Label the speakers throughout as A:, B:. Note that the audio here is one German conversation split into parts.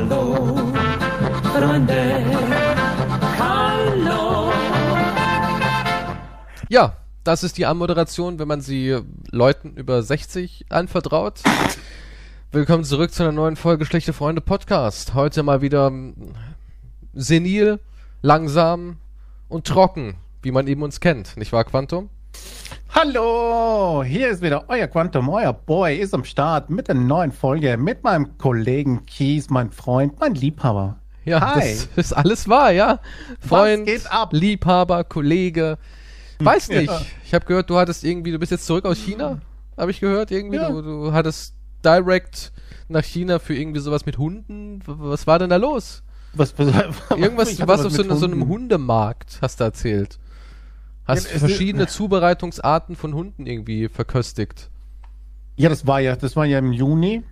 A: Hallo, Freunde. Hallo.
B: Ja, das ist die Anmoderation, wenn man sie Leuten über 60 anvertraut. Willkommen zurück zu einer neuen Folge Schlechte Freunde Podcast. Heute mal wieder ähm, senil, langsam und trocken, wie man eben uns kennt. Nicht wahr, Quantum?
C: Hallo, hier ist wieder euer Quantum, euer Boy ist am Start mit einer neuen Folge mit meinem Kollegen Kies, mein Freund, mein Liebhaber.
B: Ja,
C: Hi.
B: das ist alles wahr, ja. Freund? Liebhaber, Kollege. Weiß
C: Ja.
B: nicht. Ich habe gehört, du hattest irgendwie, du bist jetzt zurück aus China, habe ich gehört irgendwie.
C: Ja.
B: Du, du hattest direct nach China für irgendwie sowas mit Hunden. Was war denn da los?
C: Was, was,
B: Irgendwas,
C: hab
B: warst
C: was
B: auf so, so einem. Hundemarkt, hast du erzählt. Hast
C: Ja, es ist-
B: verschiedene Zubereitungsarten von Hunden irgendwie verköstigt.
C: Ja, das war ja, das war ja im Juni.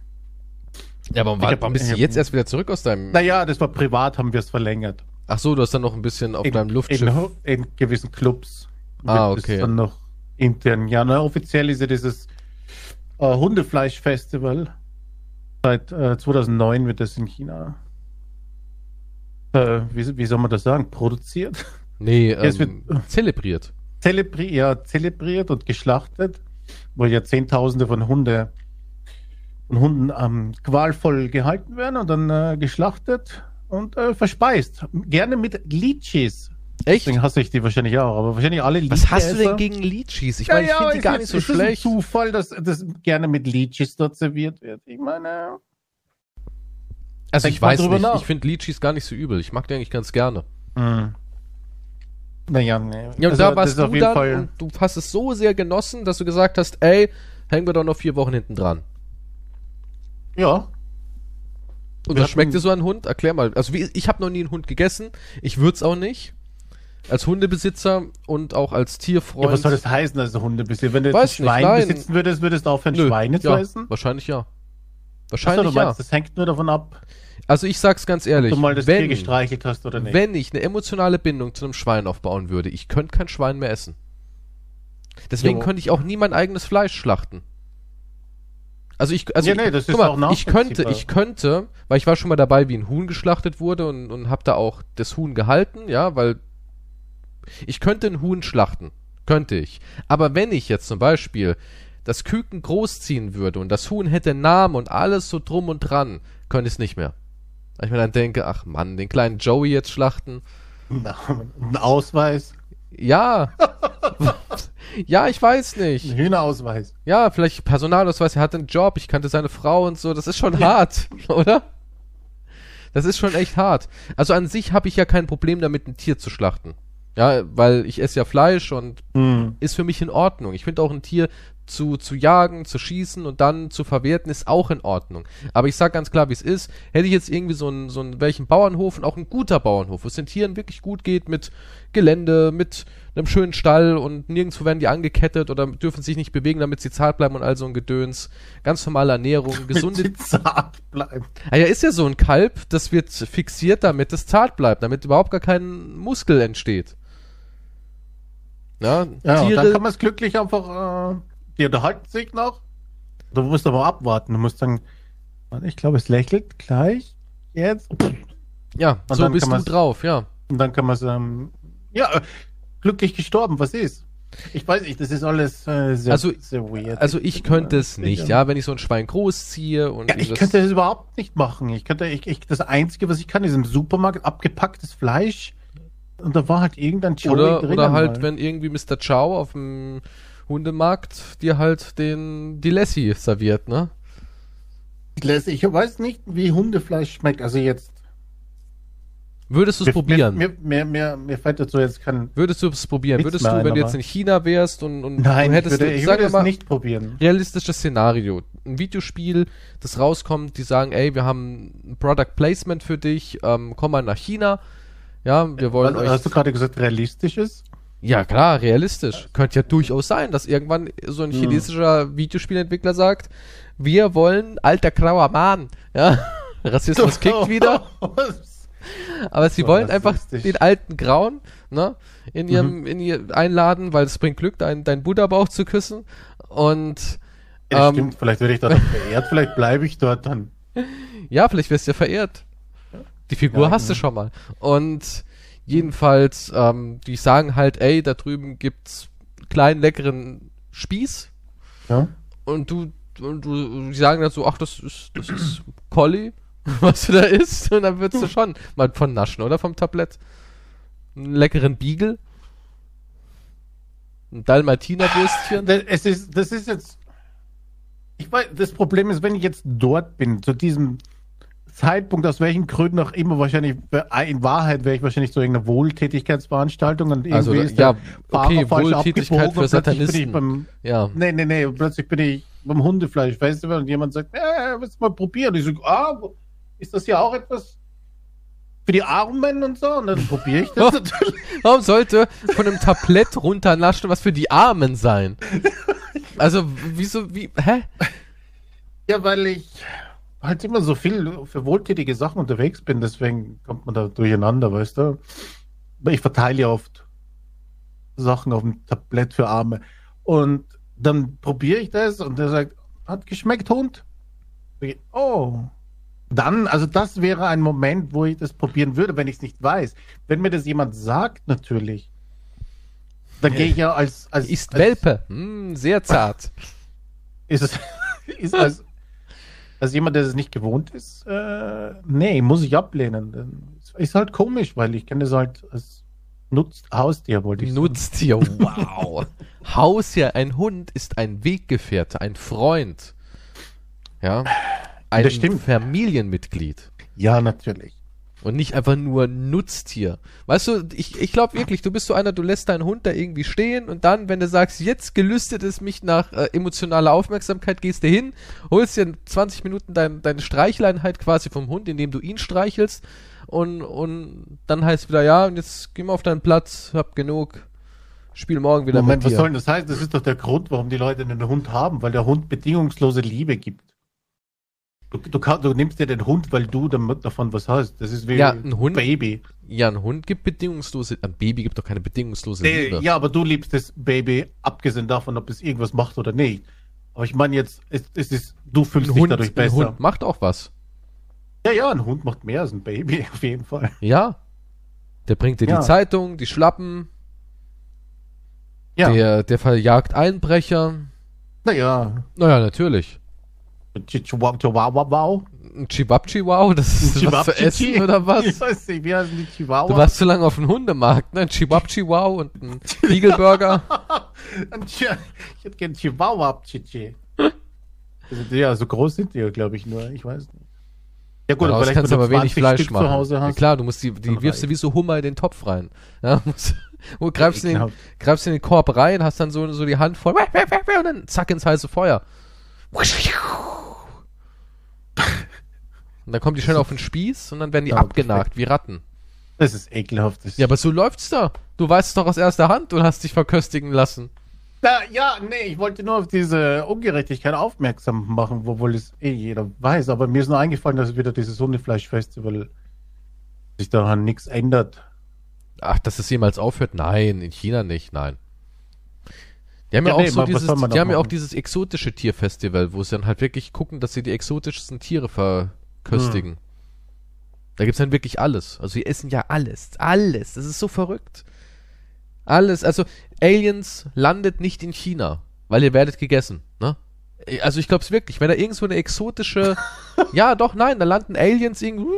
B: Ja, aber
C: war-
B: warum bist du
C: hab-
B: jetzt erst wieder zurück aus deinem...
C: Naja, das war privat, haben wir es verlängert.
B: Ach so, du hast dann noch ein bisschen auf
C: in,
B: deinem Luftschiff...
C: In, in gewissen Clubs.
B: Ah, okay.
C: Dann noch intern. Ja, na, offiziell ist ja dieses äh, Hundefleischfestival. Seit äh, 2009 wird das in China, äh, wie, wie soll man das sagen, produziert.
B: Nee,
C: es
B: ähm,
C: wird-
B: zelebriert.
C: Zelebri ja, zelebriert und geschlachtet, wo ja Zehntausende von Hunde von Hunden ähm, qualvoll gehalten werden und dann äh, geschlachtet und äh, verspeist. Gerne mit Litchis.
B: Echt?
C: Deswegen hasse ich die wahrscheinlich auch, aber wahrscheinlich alle
B: Was hast du denn gegen Litchis? Ich
C: Ja,
B: meine, ich
C: ja,
B: finde die
C: es
B: gar nicht so
C: es ist
B: schlecht.
C: ein Zufall, dass das gerne mit Litchis dort serviert wird. Ich meine,
B: Also ich weiß
C: drüber
B: nicht,
C: nach.
B: ich finde Litchis gar nicht so übel. Ich mag die eigentlich ganz gerne.
C: hm. Naja, nee.
B: Ja, und
C: Also,
B: da
C: das
B: warst
C: ist auf
B: du
C: jeden
B: dann
C: Fall.
B: und du hast es so sehr genossen, dass du gesagt hast, ey, hängen wir doch noch vier Wochen hinten dran.
C: ja,
B: Und
C: Wir
B: was schmeckt dir so ein Hund? Erklär mal. Also wie, ich habe noch nie einen Hund gegessen. Ich würde es auch nicht. Als Hundebesitzer und auch als Tierfreund.
C: ja, was soll das heißen, also Hundebesitzer? Wenn du jetzt ein
B: nicht,
C: Schwein
B: nein.
C: besitzen würdest, würdest du aufhören,
B: Nö,
C: Schweine zu
B: ja,
C: essen?
B: Wahrscheinlich ja.
C: Achso,
B: Wahrscheinlich
C: du
B: ja.
C: meinst, das hängt nur davon ab,
B: Also ich sag's ganz ehrlich.
C: ob du mal das Tier
B: wenn,
C: gestreichelt hast oder nicht.
B: wenn ich eine emotionale Bindung zu einem Schwein aufbauen würde, ich könnte kein Schwein mehr essen. Deswegen
C: Jo.
B: könnte ich auch nie mein eigenes Fleisch schlachten. Also ich, also
C: Ja,
B: ich,
C: nee, das
B: guck
C: ist
B: mal,
C: auch
B: ich könnte, ich könnte, weil ich war schon mal dabei, wie ein Huhn geschlachtet wurde und, und habe da auch das Huhn gehalten, ja, weil ich könnte ein Huhn schlachten, könnte ich. Aber wenn ich jetzt zum Beispiel das Küken großziehen würde und das Huhn hätte Namen und alles so drum und dran, könnte ich es nicht mehr. Weil ich mir dann denke, ach Mann, den kleinen Joey jetzt schlachten.
C: Na, Ein Ausweis,
B: Ja. ja, ich weiß
C: ein
B: nicht.
C: Hühnerausweis.
B: Ja, vielleicht Personalausweis, er hat einen Job, ich kannte seine Frau und so. Das ist schon hart, oder? Das ist schon echt hart. Also an sich habe ich ja kein Problem damit, ein Tier zu schlachten. Ja, weil ich esse ja Fleisch und
C: Hm.
B: ist für mich in Ordnung. Ich finde auch ein Tier zu, zu jagen, zu schießen und dann zu verwerten ist auch in Ordnung. Aber ich sag ganz klar, wie es ist. Hätte ich jetzt irgendwie so einen, so einen welchen Bauernhof und auch ein guter Bauernhof, wo es den Tieren wirklich gut geht mit Gelände, mit einem schönen Stall und nirgendwo werden die angekettet oder dürfen sich nicht bewegen, damit sie zart bleiben und all so ein Gedöns. Ganz normale Ernährung, gesunde
C: Mit zart bleiben.
B: Ah ja, ist ja so ein Kalb, das wird fixiert, damit es zart bleibt, damit überhaupt gar kein Muskel entsteht. Ja,
C: Ja,
B: Tiere,
C: dann kann man es glücklich einfach, äh, die unterhalten sich noch. Du musst aber abwarten. Du musst dann, ich glaube, es lächelt gleich. Jetzt.
B: ja,
C: und
B: so
C: dann
B: bist du drauf, ja.
C: Und dann kann man es, ähm, ja, äh, glücklich gestorben. Was ist? Ich weiß nicht, das ist alles äh, sehr,
B: Also-
C: sehr weird.
B: Also ich könnte es nicht,
C: sicher.
B: ja, wenn ich so ein Schwein großziehe und
C: Ja, ich
B: dieses-
C: könnte das überhaupt nicht machen. Ich könnte, ich, ich, das Einzige, was ich kann, ist im Supermarkt abgepacktes Fleisch. Und da war halt irgendein Joey
B: oder,
C: drin.
B: oder halt,
C: mal.
B: wenn irgendwie Mr. Chow auf dem Hundemarkt dir halt den, die Lassie serviert, ne?
C: Ich weiß nicht, wie Hundefleisch schmeckt. Also jetzt.
B: Würdest du es probieren?
C: Mir, mir, mir, mir fällt dazu jetzt kein.
B: Würdest du es probieren? Würdest du, wenn du jetzt in China wärst und, und
C: Nein,
B: du hättest,
C: ich würde, ich würde es
B: mal,
C: nicht probieren.
B: realistisches Szenario. Ein Videospiel, das rauskommt, die sagen, ey, wir haben ein Product Placement für dich, ähm, komm mal nach China. Ja, wir wollen
C: Was,
B: euch.
C: hast du gerade gesagt, realistisches?
B: Ja, klar, realistisch. Könnte ja durchaus sein, dass irgendwann so ein
C: Hm.
B: chinesischer Videospielentwickler sagt, wir wollen alter grauer Mann. Ja, Rassismus kickt wieder. Aber sie
C: So
B: wollen einfach den alten Grauen, ne, in
C: Mhm.
B: ihrem, in ihr einladen, weil es bringt Glück, deinen dein Buddha-Bauch zu küssen. Und
C: ja,
B: ähm,
C: stimmt, vielleicht werde ich dort verehrt, vielleicht bleibe ich dort dann.
B: ja, vielleicht wirst du ja verehrt. Die Figur
C: Ja,
B: hast du
C: genau.
B: schon mal. Und jedenfalls, ähm, die sagen halt, ey, da drüben gibt's kleinen leckeren Spieß
C: Ja.
B: und du und du die sagen dann so, ach, das ist das ist Collie, was du da isst und dann würdest du schon mal von naschen, oder vom Tablett. Einen leckeren Beagle. Ein Dalmatiner-Würstchen.
C: Das, es ist, das ist jetzt. Ich weiß, das Problem ist, wenn ich jetzt dort bin, zu diesem Zeitpunkt, aus welchen Gründen auch immer, wahrscheinlich, in Wahrheit wäre ich wahrscheinlich zu irgendeiner Wohltätigkeitsveranstaltung und irgendwie
B: Also,
C: ist
B: ja,
C: der Fahrer
B: okay,
C: falsch
B: Wohltätigkeit
C: abgebogen
B: für
C: und plötzlich bin ich. Beim,
B: Ja.
C: nee, nee, nee, plötzlich bin ich beim Hundefleischfestival und jemand sagt, äh, willst du mal probieren? Und ich so, ah, ist das ja auch etwas für die Armen und so? Und dann probiere ich das natürlich.
B: Warum sollte von einem Tablett runternaschen was für die Armen sein? Also, wieso, wie, hä?
C: Ja, weil ich halt immer so viel für wohltätige Sachen unterwegs bin, deswegen kommt man da durcheinander, weißt du? Ich verteile ja oft Sachen auf dem Tablett für Arme. Und dann probiere ich das und der sagt, hat geschmeckt, Hund? Oh. Dann, also das wäre ein Moment, wo ich das probieren würde, wenn ich es nicht weiß. Wenn mir das jemand sagt, natürlich, dann gehe ich ja als, als
B: Ist
C: als,
B: Welpe. Hm, sehr zart.
C: ist es ist als, als jemand, der es nicht gewohnt ist, äh, nee, muss ich ablehnen. Ist halt komisch, weil ich kenne es halt als Nutz Haustier, wollte ich sagen.
B: Nutztier, wow. Haustier, ein Hund ist ein Weggefährte, ein Freund. Ja. Ein. Familienmitglied.
C: Ja, natürlich.
B: Und nicht einfach nur Nutztier. Weißt du, ich, ich glaube wirklich, du bist so einer, du lässt deinen Hund da irgendwie stehen und dann, wenn du sagst, jetzt gelüstet es mich nach äh, emotionaler Aufmerksamkeit, gehst du hin, holst dir in 20 Minuten dein, deine Streichleinheit quasi vom Hund, indem du ihn streichelst und, und dann heißt wieder, ja, und jetzt geh mal auf deinen Platz, hab genug, spiel morgen wieder
C: Moment,
B: mit
C: was
B: dir.
C: soll denn das heißen? Das ist doch der Grund, warum die Leute einen Hund haben, weil der Hund bedingungslose Liebe gibt. Du, du, kann, du nimmst dir den Hund, weil du davon was hast. Das ist wie
B: Ja, ein Hund-
C: Baby.
B: Ja, ein Hund gibt bedingungslose, ein Baby gibt doch keine bedingungslose
C: Nee,
B: Liebe.
C: ja, aber du liebst das Baby, abgesehen davon, ob es irgendwas macht oder nicht. Aber ich meine jetzt, es, es ist, du fühlst
B: ein
C: dich
B: Hund,
C: dadurch
B: ein
C: besser.
B: Hund macht auch was.
C: Ja, ja, ein Hund macht mehr als ein Baby, auf jeden Fall.
B: Ja. Der bringt dir
C: Ja.
B: die Zeitung, die Schlappen,
C: Ja,
B: der, der verjagt Einbrecher.
C: naja.
B: Naja, natürlich.
C: Chihuahua, Chihuahua.
B: Ein Chibabchi wow, das ist was zu essen oder
C: Ich
B: was?
C: weiß nicht, wie heißen die Chihuahua?
B: Du warst zu lange auf dem Hundemarkt, ne? Ein Chibabchi wow und ein
C: Chi- Ich hätte gern Chihuahua, Chichi. Also, Ja, so groß sind die, glaube ich, nur. Ich weiß nicht. Ja gut,
B: Daraus kannst du aber wenig
C: 20
B: Fleisch
C: Stück
B: machen.
C: zu Hause
B: ja, klar, du musst die, die wirfst du wie so Hummer in den Topf rein. Ja, musst, wo greifst du in den, greifst in den Korb rein, hast dann so, so die Hand voll und dann zack ins heiße Feuer. Und dann kommen die schnell auf den Spieß und dann werden die
C: Ja,
B: abgenagt, wie Ratten.
C: Das ist ekelhaft. Das
B: Ja, aber so läuft's da. Du weißt es doch aus erster Hand und hast dich verköstigen lassen.
C: Na, ja, nee, ich wollte nur auf diese Ungerechtigkeit aufmerksam machen, obwohl es eh jeder weiß. Aber mir ist nur eingefallen, dass wieder dieses Hundefleischfestival sich daran nichts ändert.
B: Ach, dass es jemals aufhört? Nein, in China nicht, nein. Die haben ja,
C: Ja,
B: auch
C: nee,
B: so
C: was
B: dieses, die haben ja auch dieses exotische Tierfestival, wo sie dann halt wirklich gucken, dass sie die exotischsten Tiere verköstigen.
C: Hm.
B: Da gibt's dann wirklich alles. Also sie essen ja alles. Alles. Das ist so verrückt. Alles. Also Aliens landet nicht in China, weil ihr werdet gegessen, ne? Also ich glaub's wirklich, wenn da irgendwo eine exotische, ja doch, nein, da landen Aliens irgendwo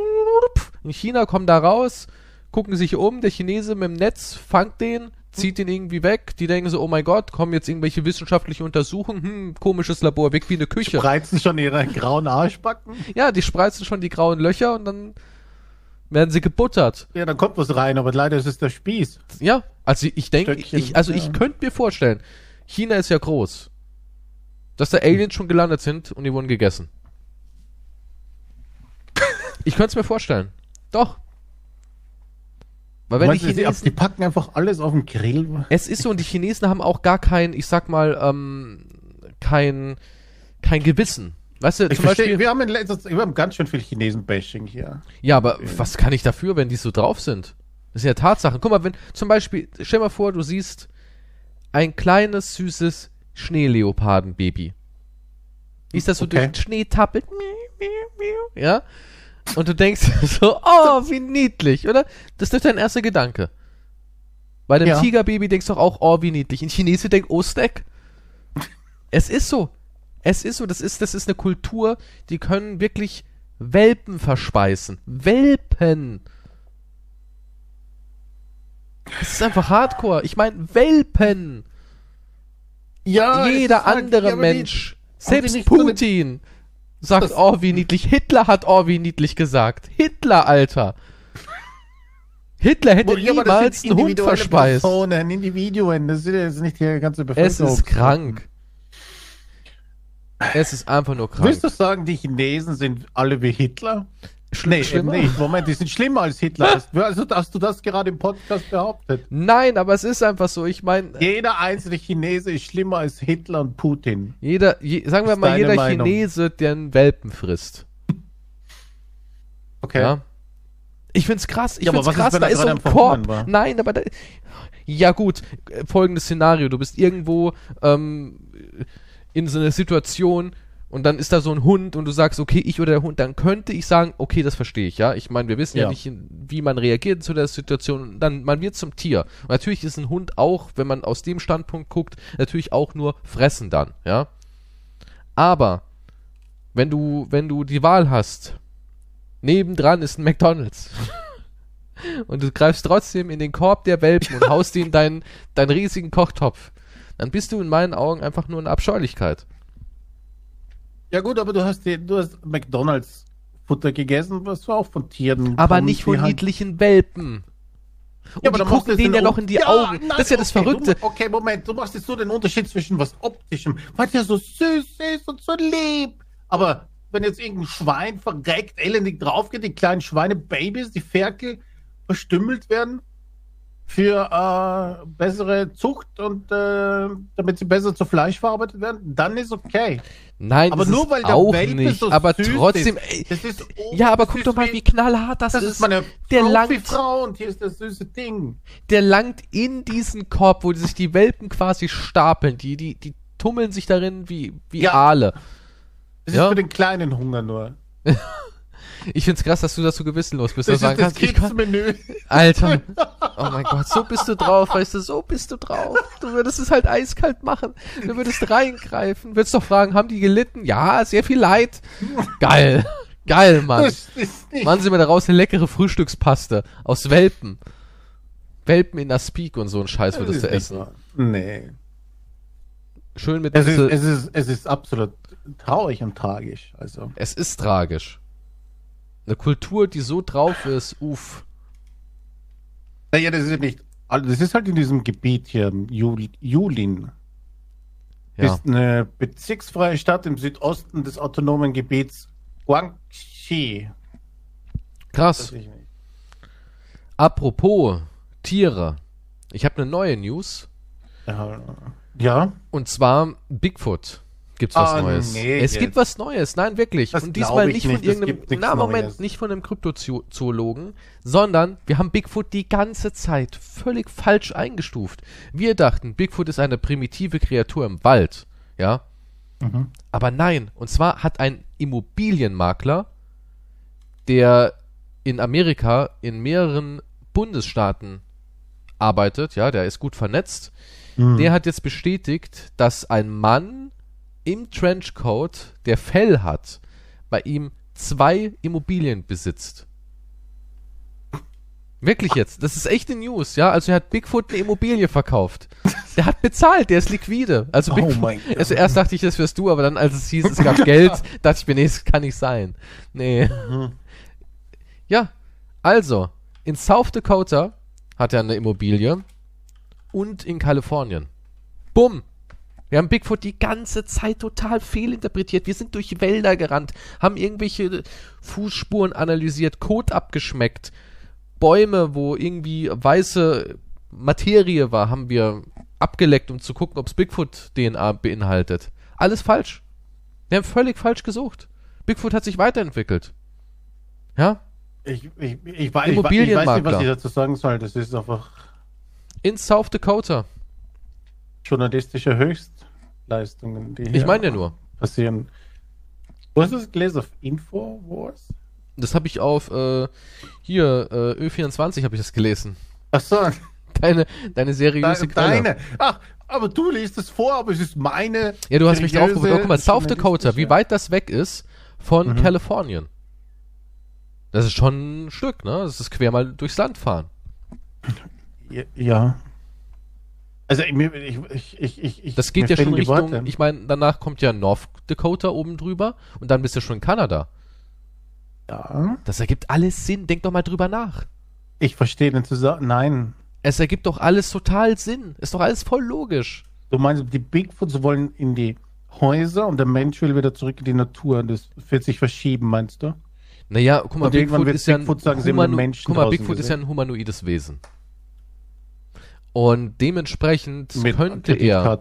B: in China, kommen da raus, gucken sich um, der Chinese mit dem Netz fangt den, zieht den irgendwie weg, die denken so, oh mein Gott, kommen jetzt irgendwelche wissenschaftliche Untersuchungen, hm, komisches Labor, weg wie eine Küche.
C: Spreizen schon ihre grauen Arschbacken.
B: Ja, die spreizen schon die grauen Löcher und dann werden sie gebuttert.
C: Ja, dann kommt was rein, aber leider ist es der Spieß.
B: Ja, also ich denke, ich, also
C: ja.
B: ich könnte mir vorstellen, China ist ja groß, dass da Aliens schon gelandet sind und die wurden gegessen. Ich könnte es mir vorstellen. Doch. Weil wenn
C: Meinst
B: die
C: du, die,
B: Chinesen,
C: die packen einfach alles auf den Grill.
B: es ist so und die Chinesen haben auch gar kein, ich sag mal, ähm, kein, kein Gewissen. Weißt du,
C: Ich
B: zum
C: verstehe,
B: Beispiel,
C: wir haben in letzter Zeit, wir haben ganz schön viel Chinesen-Bashing hier.
B: Ja, aber was kann ich dafür, wenn die so drauf sind? Das sind ja Tatsachen. Guck mal, wenn zum Beispiel, stell mal vor, du siehst ein kleines, süßes Schneeleopardenbaby. Wie ist das so
C: Okay.
B: durch den Schnee tappelt? Ja? Und du denkst so, oh, wie niedlich, oder? Das ist doch dein erster Gedanke. Bei dem
C: Ja.
B: Tigerbaby denkst du doch auch, oh, wie niedlich. Ein Chinese denkt, oh, Snack. Es ist so. Es ist so. Das ist, das ist eine Kultur, die können wirklich Welpen verspeisen. Welpen. Das ist einfach Hardcore. Ich meine, Welpen.
C: Ja, es
B: Jeder
C: halt-
B: andere Mensch,
C: die
B: selbst Putin, sagt,
C: Das-
B: oh, wie niedlich. Hitler hat, oh, wie niedlich gesagt. Hitler, Alter. Hitler hätte
C: das
B: niemals einen Hund verspeist.
C: Personen, Individuen, das ist jetzt nicht die ganze
B: Es
C: Bevölkerung.
B: ist krank. Es ist einfach nur krank.
C: Willst du sagen, die Chinesen sind alle wie Hitler?
B: Schl-
C: Nee, eben
B: schlimmer?
C: nicht. Moment, die sind schlimmer als Hitler. Hast, also, hast du das gerade im Podcast behauptet?
B: Nein, aber es ist einfach so. Ich meine,
C: Jeder einzelne Chinese ist schlimmer als Hitler und Putin.
B: jeder, je, sagen wir
C: Ist
B: mal, jeder
C: Meinung?
B: Chinese, der einen Welpen frisst.
C: Okay.
B: Ja. Ich find's krass. Ich
C: Ja,
B: find's
C: ist,
B: krass.
C: wenn
B: da ist so ein Korb.
C: war?
B: Nein, aber da, ja gut. äh, Folgendes Szenario: Du bist irgendwo ähm, in so einer Situation und dann ist da so ein Hund und du sagst, okay, ich oder der Hund, dann könnte ich sagen, okay, das verstehe ich, ja. Ich meine, wir wissen ja,
C: Ja.
B: nicht, wie man reagiert zu der Situation. Dann man wird zum Tier. Und natürlich ist ein Hund auch, wenn man aus dem Standpunkt guckt, natürlich auch nur fressen dann, ja. Aber wenn du, wenn du die Wahl hast, nebendran ist ein McDonalds. und du greifst trotzdem in den Korb der Welpen und haust ihn deinen, deinen riesigen Kochtopf, dann bist du in meinen Augen einfach nur eine Abscheulichkeit.
C: Ja gut, aber du hast, du hast McDonalds Futter gegessen, was auch von Tieren
B: Aber
C: kommt,
B: nicht von
C: die halt-
B: niedlichen Welpen. Und
C: aber
B: die gucken denen ja noch in die
C: ja,
B: Augen.
C: nein,
B: das ist ja das
C: okay,
B: Verrückte.
C: Du, okay, Moment, du machst jetzt so den Unterschied zwischen was Optischem, es ja so süß ist und so lieb. Aber wenn jetzt irgendein Schwein verreckt, elendig draufgeht, die kleinen Schweinebabys, die Ferkel verstümmelt werden für äh, bessere Zucht und äh, damit sie besser zu Fleisch verarbeitet werden, dann ist okay.
B: Nein,
C: Aber nur weil der
B: auch
C: Welpe
B: nicht.
C: so
B: aber
C: süß
B: trotzdem,
C: ist, ist,
B: ja, aber guck doch mal, wie knallhart das,
C: das
B: ist.
C: ist meine
B: der langt-
C: Profi-Frau und hier ist das süße Ding.
B: der langt in diesen Korb, wo sich die Welpen quasi stapeln. Die, die, die tummeln sich darin wie, wie
C: Ja.
B: Aale.
C: Das
B: Ja.
C: ist für den kleinen Hunger nur.
B: Ich find's krass, dass du das so gewissenlos bist.
C: Das
B: sagen
C: das
B: kannst, ich kann,
C: Kids-Menü.
B: Alter. Oh mein Gott, so bist du drauf, weißt du, so bist du drauf. Du würdest es halt eiskalt machen. Du würdest reingreifen, würdest doch fragen, haben die gelitten? Ja, sehr viel Leid. Geil. Geil, Mann. Machen Sie mir daraus eine leckere Frühstückspaste aus Welpen. Welpen in der Speak und so ein Scheiß würdest du essen.
C: wahr. Nee.
B: Schön mit
C: Es ist, es, ist, es ist absolut traurig und tragisch. Also.
B: Es ist tragisch. Eine Kultur, die so drauf ist, uff.
C: Naja, das ist ja nicht. also Das ist halt in diesem Gebiet hier, Jul, Julin.
B: Ja.
C: Ist eine bezirksfreie Stadt im Südosten des autonomen Gebiets Guangxi.
B: Krass. Apropos Tiere. Ich habe eine neue News.
C: Ja.
B: Und zwar Bigfoot. Gibt's was
C: Ah,
B: Neues?
C: nee,
B: es
C: jetzt.
B: gibt was Neues, nein, wirklich.
C: Das
B: und diesmal
C: ich
B: nicht von
C: nicht,
B: irgendeinem. Na, Moment,
C: Neues.
B: nicht von einem Kryptozoologen, sondern wir haben Bigfoot die ganze Zeit völlig falsch eingestuft. Wir dachten, Bigfoot ist eine primitive Kreatur im Wald. Ja.
C: Mhm.
B: Aber nein, und zwar hat ein Immobilienmakler, der in Amerika in mehreren Bundesstaaten arbeitet, ja, der ist gut vernetzt,
C: Mhm.
B: der hat jetzt bestätigt, dass ein Mann im Trenchcoat, der Fell hat, bei ihm zwei Immobilien besitzt. Wirklich jetzt. Das ist echte News, ja. Also er hat Bigfoot eine Immobilie verkauft. Der hat bezahlt, der ist liquide. Also
C: Oh
B: Bigfoot,
C: mein Gott.
B: also erst dachte ich, das wärst du, aber dann, als es hieß, es gab Geld, dachte ich mir, nee, das kann nicht sein. Nee.
C: Mhm.
B: Ja, also, in South Dakota hat er eine Immobilie und in Kalifornien. Bumm. Wir haben Bigfoot die ganze Zeit total fehlinterpretiert. Wir sind durch Wälder gerannt, haben irgendwelche Fußspuren analysiert, Kot abgeschmeckt, Bäume, wo irgendwie weiße Materie war, haben wir abgeleckt, um zu gucken, ob es Bigfoot-DNA beinhaltet. Alles falsch. Wir haben völlig falsch gesucht. Bigfoot hat sich weiterentwickelt. Ja?
C: Ich, ich, ich, weiß, ich, ich weiß nicht, was ich dazu sagen soll. Das ist einfach
B: In South Dakota.
C: journalistische Höchstleistungen, die
B: Ich meine ja nur.
C: passieren. Wo hast du das gelesen? Auf Infowars?
B: Das habe ich auf äh, hier äh, Ö24 habe ich das gelesen.
C: Ach so,
B: Deine deine seriöse
C: de,
B: Quelle.
C: deine. Ach, aber du liest es vor, aber es ist meine.
B: Ja, du hast mich drauf
C: seriöse,
B: gebracht. Guck mal, South Dakota, wie weit das weg ist von
C: Mhm.
B: Kalifornien. Das ist schon ein Stück, ne? Das ist quer mal durchs Land fahren.
C: Ja. Also ich, ich, ich, ich, ich,
B: Das geht ja schon Richtung,
C: Worte.
B: ich meine, danach kommt ja North Dakota oben drüber und dann bist du schon in Kanada.
C: ja,
B: Das ergibt alles Sinn. Denk doch mal drüber nach.
C: ich verstehe den Zusammenhang. Nein.
B: Es ergibt doch alles total Sinn. Ist doch alles voll logisch.
C: Du meinst, die Bigfoots wollen in die Häuser und der Mensch will wieder zurück in die Natur. Das wird sich verschieben, meinst du?
B: Naja, guck mal, Bigfoot
C: wird
B: ist ja ein,
C: Bigfoot sagen, sie haben den
B: Humano-
C: Menschen
B: guck mal,
C: draußen
B: Bigfoot ist ja
C: gesehen.
B: ein humanoides Wesen. Und dementsprechend
C: Mit
B: könnte er.
C: Ja.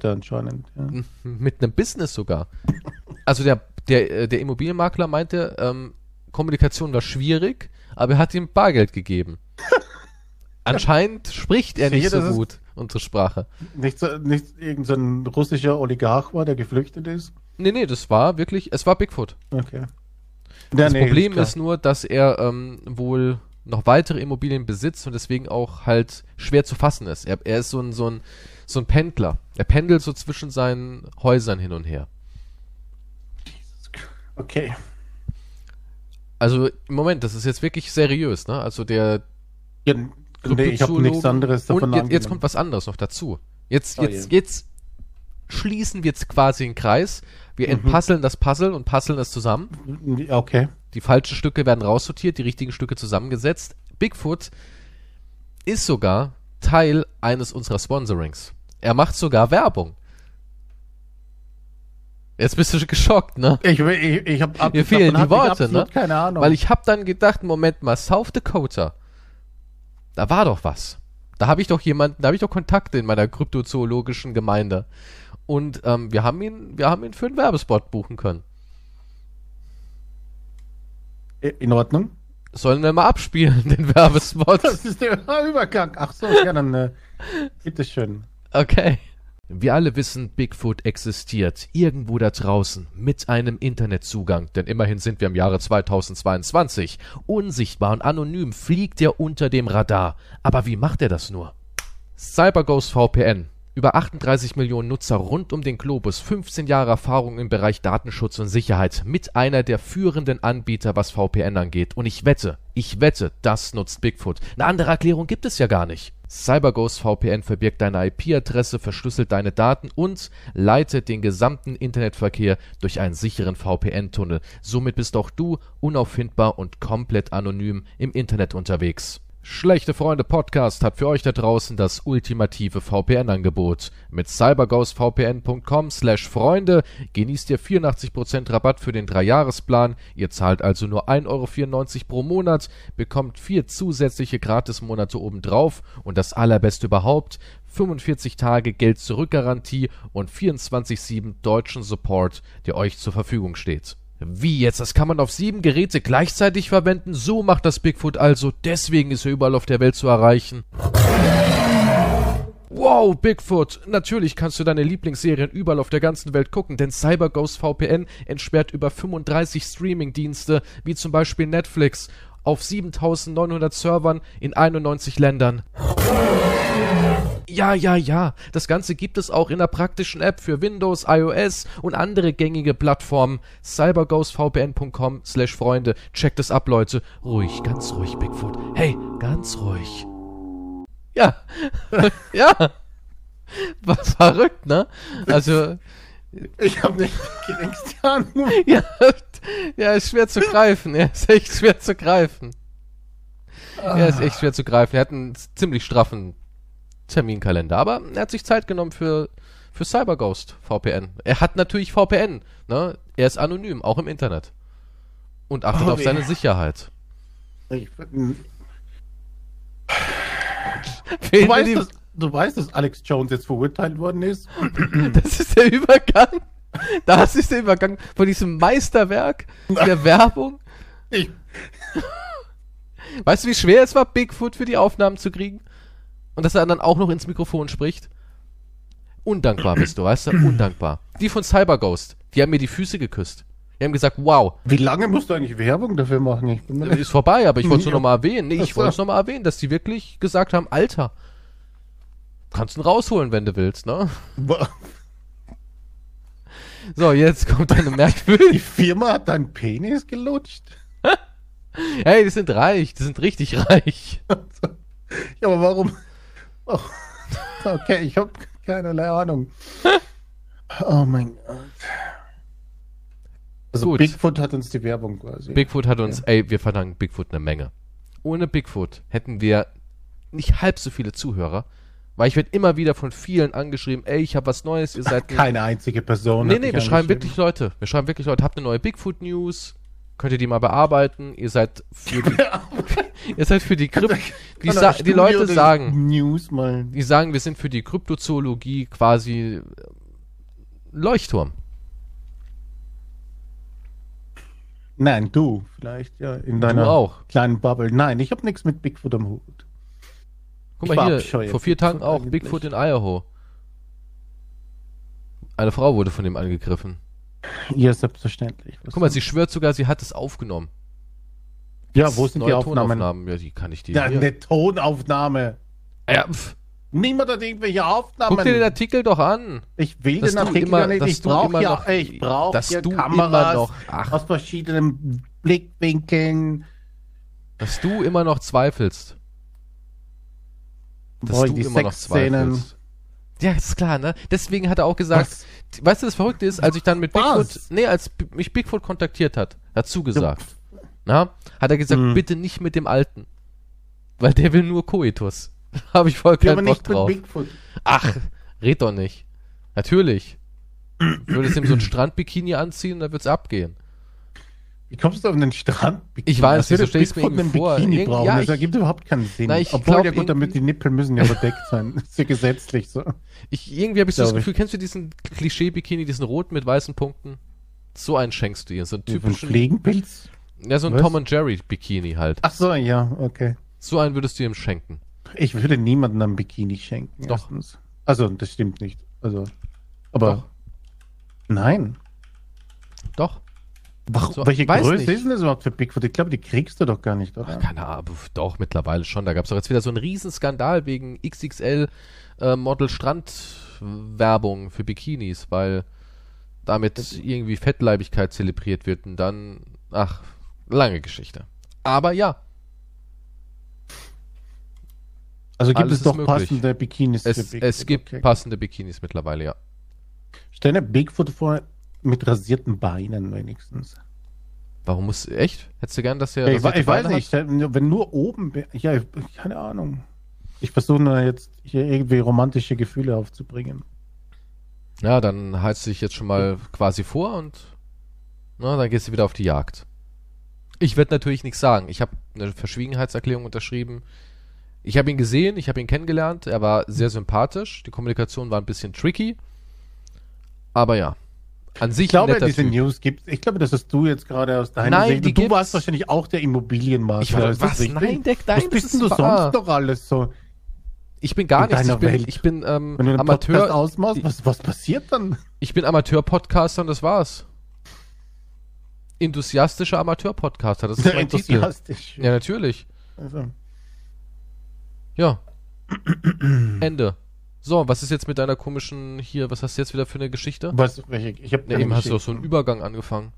B: mit einem Business sogar. Also der, der, äh, der Immobilienmakler meinte, ähm, Kommunikation war schwierig, aber er hat ihm Bargeld gegeben. Anscheinend spricht er nicht
C: Sicher,
B: so
C: das ist-
B: gut unsere Sprache.
C: Nicht, so, nicht irgendein russischer Oligarch war, der geflüchtet ist.
B: Nee, nee, das war wirklich, es war Bigfoot.
C: Okay.
B: Das
C: Ja, nee,
B: Problem
C: klar.
B: ist nur, dass er ähm, wohl noch weitere Immobilien besitzt und deswegen auch halt schwer zu fassen ist. Er, er ist so ein, so, ein, so ein Pendler. Er pendelt so zwischen seinen Häusern hin und her.
C: Okay.
B: Also im Moment, das ist jetzt wirklich seriös, ne? Also der
C: Ja, nee, ich habe nichts anderes davon
B: Und jetzt, jetzt kommt was anderes noch dazu. Jetzt,
C: Oh
B: jetzt,
C: je.
B: jetzt schließen wir jetzt quasi den Kreis. Wir
C: Mhm.
B: entpuzzeln das Puzzle und puzzeln es zusammen.
C: Okay.
B: Die falschen Stücke werden raussortiert, die richtigen Stücke zusammengesetzt. Bigfoot ist sogar Teil eines unserer Sponsorings. Er macht sogar Werbung. Jetzt bist du geschockt, ne?
C: Ich, ich, ich habe
B: Mir fehlen die Worte, ne?
C: Keine Ahnung.
B: Weil ich hab dann gedacht, Moment mal, South Dakota, da war doch was. Da habe ich doch jemanden, da habe ich doch Kontakte in meiner kryptozoologischen Gemeinde. Und ähm, wir haben ihn, wir haben ihn für einen Werbespot buchen können.
C: In Ordnung.
B: Sollen wir mal abspielen, den Werbespot?
C: Das ist der Übergang. Ach so, ja, dann äh, bitteschön.
B: Okay. Wir alle wissen, Bigfoot existiert irgendwo da draußen mit einem Internetzugang, denn immerhin sind wir im Jahre 2022. Unsichtbar und anonym fliegt er unter dem Radar. Aber wie macht er das nur? CyberGhost VPN. Über 38 Millionen Nutzer rund um den Globus, 15 Jahre Erfahrung im Bereich Datenschutz und Sicherheit, mit einer der führenden Anbieter, was VPN angeht. Und ich wette, ich wette, das nutzt Bigfoot. Eine andere Erklärung gibt es ja gar nicht. CyberGhost VPN verbirgt deine IP-Adresse, verschlüsselt deine Daten und leitet den gesamten Internetverkehr durch einen sicheren VPN-Tunnel. Somit bist auch du unauffindbar und komplett anonym im Internet unterwegs. Schlechte Freunde Podcast hat für euch da draußen das ultimative VPN-Angebot. Mit cyberghostvpn.com slash Freunde genießt ihr 84% Rabatt für den Dreijahresplan. Ihr zahlt also nur 1,94 Euro pro Monat, bekommt vier zusätzliche Gratismonate obendrauf und das allerbeste überhaupt, 45 Tage Geld-Zurück-Garantie und 24-7 deutschen Support, der euch zur Verfügung steht. Wie jetzt? Das kann man auf sieben Geräte gleichzeitig verwenden? So macht das Bigfoot also. Deswegen ist er überall auf der Welt zu erreichen. Wow, Bigfoot! Natürlich kannst du deine Lieblingsserien überall auf der ganzen Welt gucken, denn CyberGhost VPN entsperrt über 35 Streaming-Dienste, wie zum Beispiel Netflix, auf 7900 Servern in 91 Ländern. Ja, ja, ja. Das Ganze gibt es auch in der praktischen App für Windows, iOS und andere gängige Plattformen. cyberghostvpn.com slash Freunde. Checkt es ab, Leute. Ruhig, ganz ruhig, Bigfoot. Hey, ganz ruhig. Ja. ja. War verrückt, ne? Also,
C: Ich habe nicht die geringste Ahnung.
B: ja, ja, ist schwer zu greifen. Er ist echt schwer zu greifen. Er ist echt schwer zu greifen. Er hat einen ziemlich straffen Terminkalender, aber er hat sich Zeit genommen für, für CyberGhost VPN. Er hat natürlich VPN, ne? Er ist anonym, auch im Internet. Und achtet
C: Oh,
B: auf seine Sicherheit.
C: Ich, du, weißt,
B: die-
C: dass, du weißt, dass Alex Jones jetzt verurteilt worden ist?
B: Das ist der Übergang. Das ist der Übergang von diesem Meisterwerk der Werbung.
C: Ich,
B: Weißt du, wie schwer es war, Bigfoot für die Aufnahmen zu kriegen? Und dass er dann auch noch ins Mikrofon spricht? Undankbar bist du, weißt du? Undankbar. Die von CyberGhost, die haben mir die Füße geküsst. Wir haben gesagt, wow,
C: Wie lange musst du eigentlich Werbung dafür machen? Ich bin mir nicht
B: ist vorbei, aber ich wollte es nur
C: Ja.
B: nochmal erwähnen. Nee, ich wollte es nochmal erwähnen, dass die wirklich gesagt haben, Alter, kannst ihn rausholen, wenn du willst, ne? So, jetzt kommt eine
C: Die
B: merkwürdige.
C: Firma hat deinen Penis gelutscht?
B: Hey, die sind reich, die sind richtig reich.
C: Ja, aber warum? Oh, okay, ich habe keinerlei Ahnung. Oh mein Gott. Also
B: Gut.
C: Bigfoot hat uns die Werbung quasi.
B: Bigfoot hat uns, ey, wir verdanken Bigfoot eine Menge. Ohne Bigfoot hätten wir nicht halb so viele Zuhörer, weil ich werde immer wieder von vielen angeschrieben, ey, ich habe was Neues, ihr seid ein
C: Keine einzige Person.
B: Nee, nee, wir schreiben wirklich Leute. Wir schreiben wirklich Leute. Habt eine neue Bigfoot-News? Könnt ihr die mal bearbeiten? Ihr seid für die, ihr seid für die Krypt, die, sa die Leute sagen,
C: News mal.
B: die sagen, wir sind für die Kryptozoologie quasi äh, Leuchtturm.
C: Nein, du vielleicht, ja, in deiner
B: auch.
C: kleinen Bubble. Nein, ich habe nichts mit Bigfoot am Hut.
B: Guck
C: Ich
B: mal hier, vor vier Tagen auch
C: eigentlich.
B: Bigfoot in Idaho. Eine Frau wurde von dem angegriffen.
C: Ja, selbstverständlich. Was
B: Guck mal, sie schwört sogar, sie hat es aufgenommen.
C: ja, wo sind die
B: Neue
C: Aufnahmen?
B: Tonaufnahmen? Ja, die kann ich dir
C: Ja,
B: hier.
C: eine Tonaufnahme.
B: Ja, pf,
C: Niemand hat irgendwelche Aufnahmen.
B: guck dir den Artikel doch an.
C: Ich will
B: Dass
C: den Artikel
B: immer-
C: nicht.
B: dass
C: Ich
B: du
C: brauche
B: immer
C: ja,
B: noch-
C: ich brauche
B: dass
C: ja
B: du
C: Kameras
B: immer noch- ach.
C: aus verschiedenen Blickwinkeln.
B: Dass du immer noch zweifelst. Dass
C: Boah,
B: du
C: die
B: immer noch
C: Sexszenen.
B: zweifelst. Ja, ist klar, ne? Deswegen hat er auch gesagt,
C: Was?
B: Weißt du, das Verrückte ist, als ich dann mit
C: Was?
B: Bigfoot, nee, als mich Bigfoot kontaktiert hat, hat zugesagt, na, hat er gesagt,
C: Hm.
B: bitte nicht mit dem Alten. Weil der will nur Koitus. Habe ich voll
C: Ja,
B: keinen
C: aber
B: Bock
C: nicht mit
B: drauf.
C: Bigfoot.
B: Ach, red doch nicht. Natürlich. Du würdest ihm so ein Strandbikini anziehen dann wird's abgehen.
C: Wie kommst du auf den Strand?
B: Ich weiß so stell's mir irgendwie vor.
C: einen Bikini
B: Irgend-
C: brauchen.
B: ja,
C: das
B: ich-
C: ergibt überhaupt keinen Sinn.
B: Na,
C: Obwohl,
B: glaub
C: ja gut, damit die Nippel müssen ja überdeckt sein. Das ist ja gesetzlich so.
B: Ich, irgendwie habe ich so das
C: ich.
B: Gefühl, kennst du diesen Klischee-Bikini, diesen rot mit weißen Punkten? So einen schenkst du ihr. So einen
C: Typischen
B: typischen.
C: Fliegenpilz.
B: Ja, so ein
C: Was?
B: Tom und Jerry Bikini halt.
C: Ach so, ja, okay.
B: So einen würdest du ihm schenken.
C: Ich würde niemandem ein Bikini schenken.
B: Doch.
C: erstens. Also, das stimmt nicht. Also, aber
B: Doch.
C: nein.
B: Doch.
C: Warum,
B: So,
C: welche Größe
B: nicht.
C: ist denn das überhaupt für Bigfoot? Ich glaube, die kriegst du doch gar nicht, oder?
B: Keine Ahnung, doch, mittlerweile schon. Da gab es doch jetzt wieder so einen Riesenskandal wegen XXL äh, Model Strand-Werbung für Bikinis, weil damit irgendwie Fettleibigkeit zelebriert wird und dann, ach, lange Geschichte. Aber ja,
C: Also gibt
B: alles
C: es doch
B: möglich.
C: passende Bikinis
B: es,
C: für Bigfoot.
B: es gibt
C: okay.
B: passende Bikinis mittlerweile, ja.
C: Stell dir Bigfoot vor mit rasierten Beinen wenigstens.
B: Warum muss, echt? Hättest du gern, dass der
C: Ja, ich, ich weiß nicht, stell- wenn nur oben, ja, ich- keine Ahnung. Ich versuche nur jetzt hier irgendwie romantische Gefühle aufzubringen.
B: Hat? Ja, dann heizt du dich jetzt schon mal quasi vor und na, dann gehst du wieder auf die Jagd. Ich werde natürlich nichts sagen. Ich habe eine Verschwiegenheitserklärung unterschrieben. Ich habe ihn gesehen, ich habe ihn kennengelernt. Er war sehr sympathisch. Die Kommunikation war ein bisschen tricky. Aber ja, an sich
C: Ich glaube, diese
B: Typ.
C: News gibt Ich glaube, das hast du jetzt gerade aus deiner
B: Nein,
C: Sicht.
B: die
C: du
B: gibt's.
C: warst wahrscheinlich auch der Immobilienmakler.
B: Ich war,
C: das
B: was? Nein, der, nein,
C: Was bist denn du sonst noch alles so?
B: Ich bin gar nichts. Ich bin,
C: Welt?
B: ich bin ähm,
C: Wenn du einen Podcast
B: Amateur.
C: ausmachst, was, was passiert dann?
B: Ich bin Amateur-Podcaster und das war's. Enthusiastischer Amateur-Podcaster, das ist mein Titel.
C: Enthusiastisch.
B: Ja, natürlich.
C: Also,
B: Ja. Ende. So, was ist jetzt mit deiner komischen hier, was hast du jetzt wieder für eine Geschichte?
C: was, welche, ich hab
B: Ne, eben hast du doch
C: Geschichten.
B: so einen Übergang angefangen.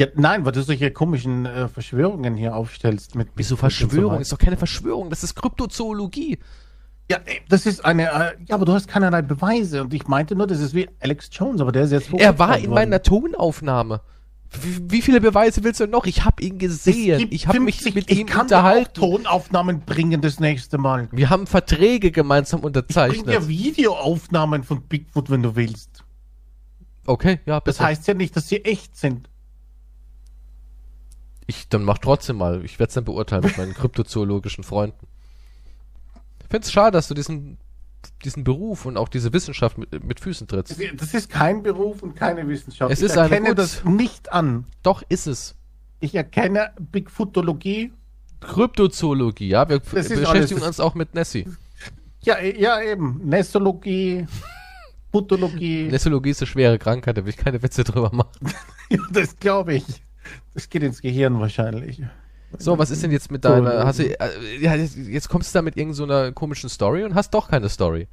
C: Ja, nein, weil du solche komischen äh, Verschwörungen hier aufstellst mit
B: Wieso
C: so
B: Verschwörung?
C: weiter.
B: ist doch keine Verschwörung, das ist Kryptozoologie.
C: Ja, das ist eine. Äh, ja, aber du hast keinerlei Beweise und ich meinte nur, das ist wie Alex Jones, aber der ist jetzt
B: Er war in
C: worden.
B: meiner Tonaufnahme. Wie, viele Beweise willst du noch? Ich habe ihn
C: Es
B: gesehen. Ich habe mich
C: 50
B: mit
C: ich
B: ihm
C: kann dir auch
B: unterhalten.
C: Tonaufnahmen bringen das nächste Mal.
B: Wir haben Verträge gemeinsam
C: Ich bring
B: unterzeichnet.
C: dir Videoaufnahmen von Bigfoot, wenn du willst.
B: Okay, ja,
C: Das
B: bitte.
C: heißt ja nicht, dass sie echt sind.
B: Ich, dann mach trotzdem mal. Ich werde es dann beurteilen mit meinen kryptozoologischen Freunden. Ich find's schade, dass du diesen, diesen Beruf und auch diese Wissenschaft mit, mit Füßen trittst.
C: Das ist kein Beruf und keine Wissenschaft.
B: Es
C: ich
B: ist eine
C: erkenne
B: gut-
C: das nicht an.
B: Doch, ist es.
C: Ich erkenne Bigfootologie.
B: Kryptozoologie, ja. Wir
C: Das
B: beschäftigen uns auch mit Nessie.
C: Ja, e- ja eben. Nessologie. Putologie.
B: Nessologie ist eine schwere Krankheit, da will ich keine Witze drüber machen.
C: Ja, das glaube ich. Das geht ins Gehirn wahrscheinlich.
B: So, was ist denn jetzt mit deiner, hast du, äh, ja, jetzt, jetzt kommst du da mit irgendeiner komischen Story und hast doch keine Story.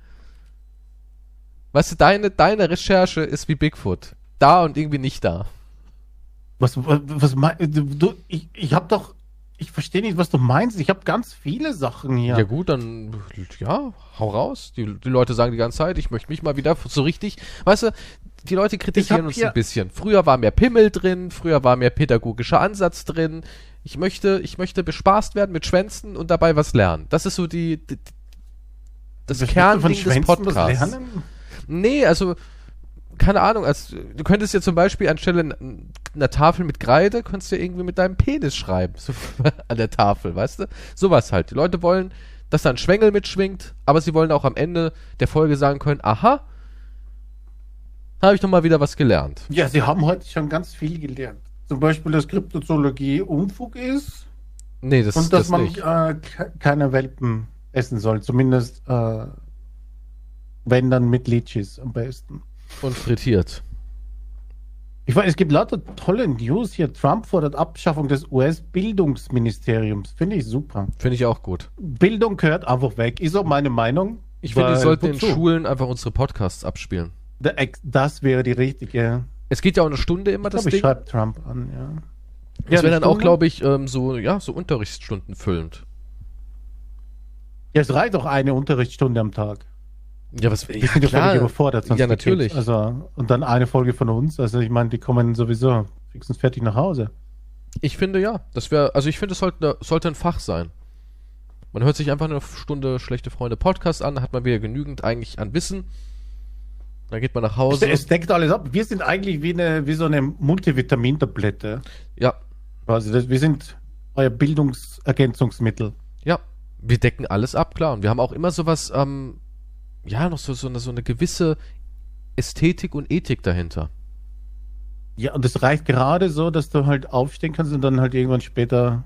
B: Weißt du, deine, deine Recherche ist wie Bigfoot. Da und irgendwie nicht da.
C: Was, was, was mein, du, ich, ich habe doch, ich verstehe nicht, was du meinst. Ich habe ganz viele Sachen hier.
B: Ja. gut, dann, ja, hau raus. Die, die Leute sagen die ganze Zeit, ich möchte mich mal wieder so richtig, weißt du, die Leute kritisieren
C: hab
B: uns ein bisschen. Früher war mehr Pimmel drin, früher war mehr pädagogischer Ansatz drin. Ich möchte, ich möchte bespaßt werden mit Schwänzen und dabei was lernen. Das ist so die, die das
C: du
B: Kernding des
C: was
B: Podcasts. Nee, also, keine Ahnung, als, du könntest ja zum Beispiel anstelle einer Tafel mit Kreide, könntest du ja irgendwie mit deinem Penis schreiben, so, an der Tafel, weißt du? Sowas halt. Die Leute wollen, dass da ein Schwengel mitschwingt, aber sie wollen auch am Ende der Folge sagen können, aha, habe ich doch mal wieder was gelernt.
C: Ja, sie haben heute schon ganz viel gelernt. Zum Beispiel, dass Kryptozoologie Unfug ist
B: Nee, das,
C: und dass
B: das
C: man äh, ke- keine Welpen essen soll. Zumindest, äh, wenn dann mit Litchis am besten.
B: Und frittiert.
C: Ich weiß, es gibt lauter tolle News hier. Trump fordert Abschaffung des US-Bildungsministeriums. Finde ich super.
B: Finde ich auch gut.
C: Bildung gehört einfach weg. Ist auch meine Meinung.
B: Ich finde, die
C: Weil,
B: sollten in? Schulen einfach unsere Podcasts abspielen.
C: Das wäre die richtige.
B: Es geht ja auch eine Stunde immer,
C: Ich
B: das
C: glaube, ich
B: Ding.
C: schreibe Trump an, ja.
B: Das wäre
C: eine
B: dann auch,
C: Stunde?
B: glaube ich, ähm, so, ja, so Unterrichtsstunden füllend.
C: Ja, es reicht doch eine Unterrichtsstunde am Tag.
B: Ja, was,
C: Ich bin ja völlig überfordert. sonst
B: Ja, natürlich.
C: Also, und dann eine Folge von uns. Also, ich meine, die kommen sowieso fixens fertig nach Hause.
B: Ich finde ja, das wäre, also ich finde, es sollte, sollte ein Fach sein. Man hört sich einfach eine Stunde schlechte Freunde Podcast an, hat man wieder genügend eigentlich an Wissen. Dann geht man nach Hause.
C: es deckt alles ab. Wir sind eigentlich wie, eine, wie so eine Multivitamintablette.
B: ja,
C: Also, das, wir sind euer Bildungsergänzungsmittel.
B: ja, wir decken alles ab, klar. Und wir haben auch immer sowas, ähm, ja, noch so, so, eine, so eine gewisse Ästhetik und Ethik dahinter.
C: Ja, und es reicht gerade so, dass du halt aufstehen kannst und dann halt irgendwann später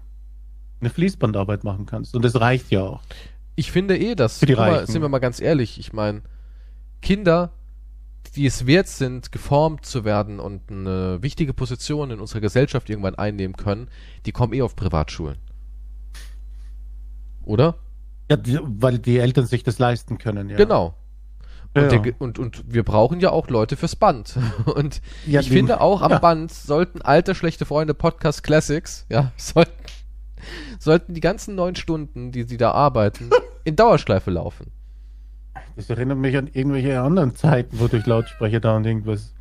C: eine Fließbandarbeit machen kannst. Und das reicht ja auch.
B: Ich finde eh, dass,
C: Für die
B: guck mal,
C: Reichen.
B: sind wir mal ganz ehrlich, ich meine, Kinder, die es wert sind, geformt zu werden und eine wichtige Position in unserer Gesellschaft irgendwann einnehmen können, die kommen eh auf Privatschulen. Oder?
C: Ja, weil die Eltern sich das leisten können, ja.
B: Genau. Und,
C: Ja.
B: der, und, und wir brauchen ja auch Leute fürs Band. Und
C: Ja,
B: ich finde auch am
C: ja.
B: Band sollten alte schlechte Freunde Podcast Classics, ja, sollten, sollten die ganzen neun Stunden, die sie da arbeiten, in Dauerschleife laufen.
C: Das erinnert mich an irgendwelche anderen Zeiten, wo durch Lautsprecher da und irgendwas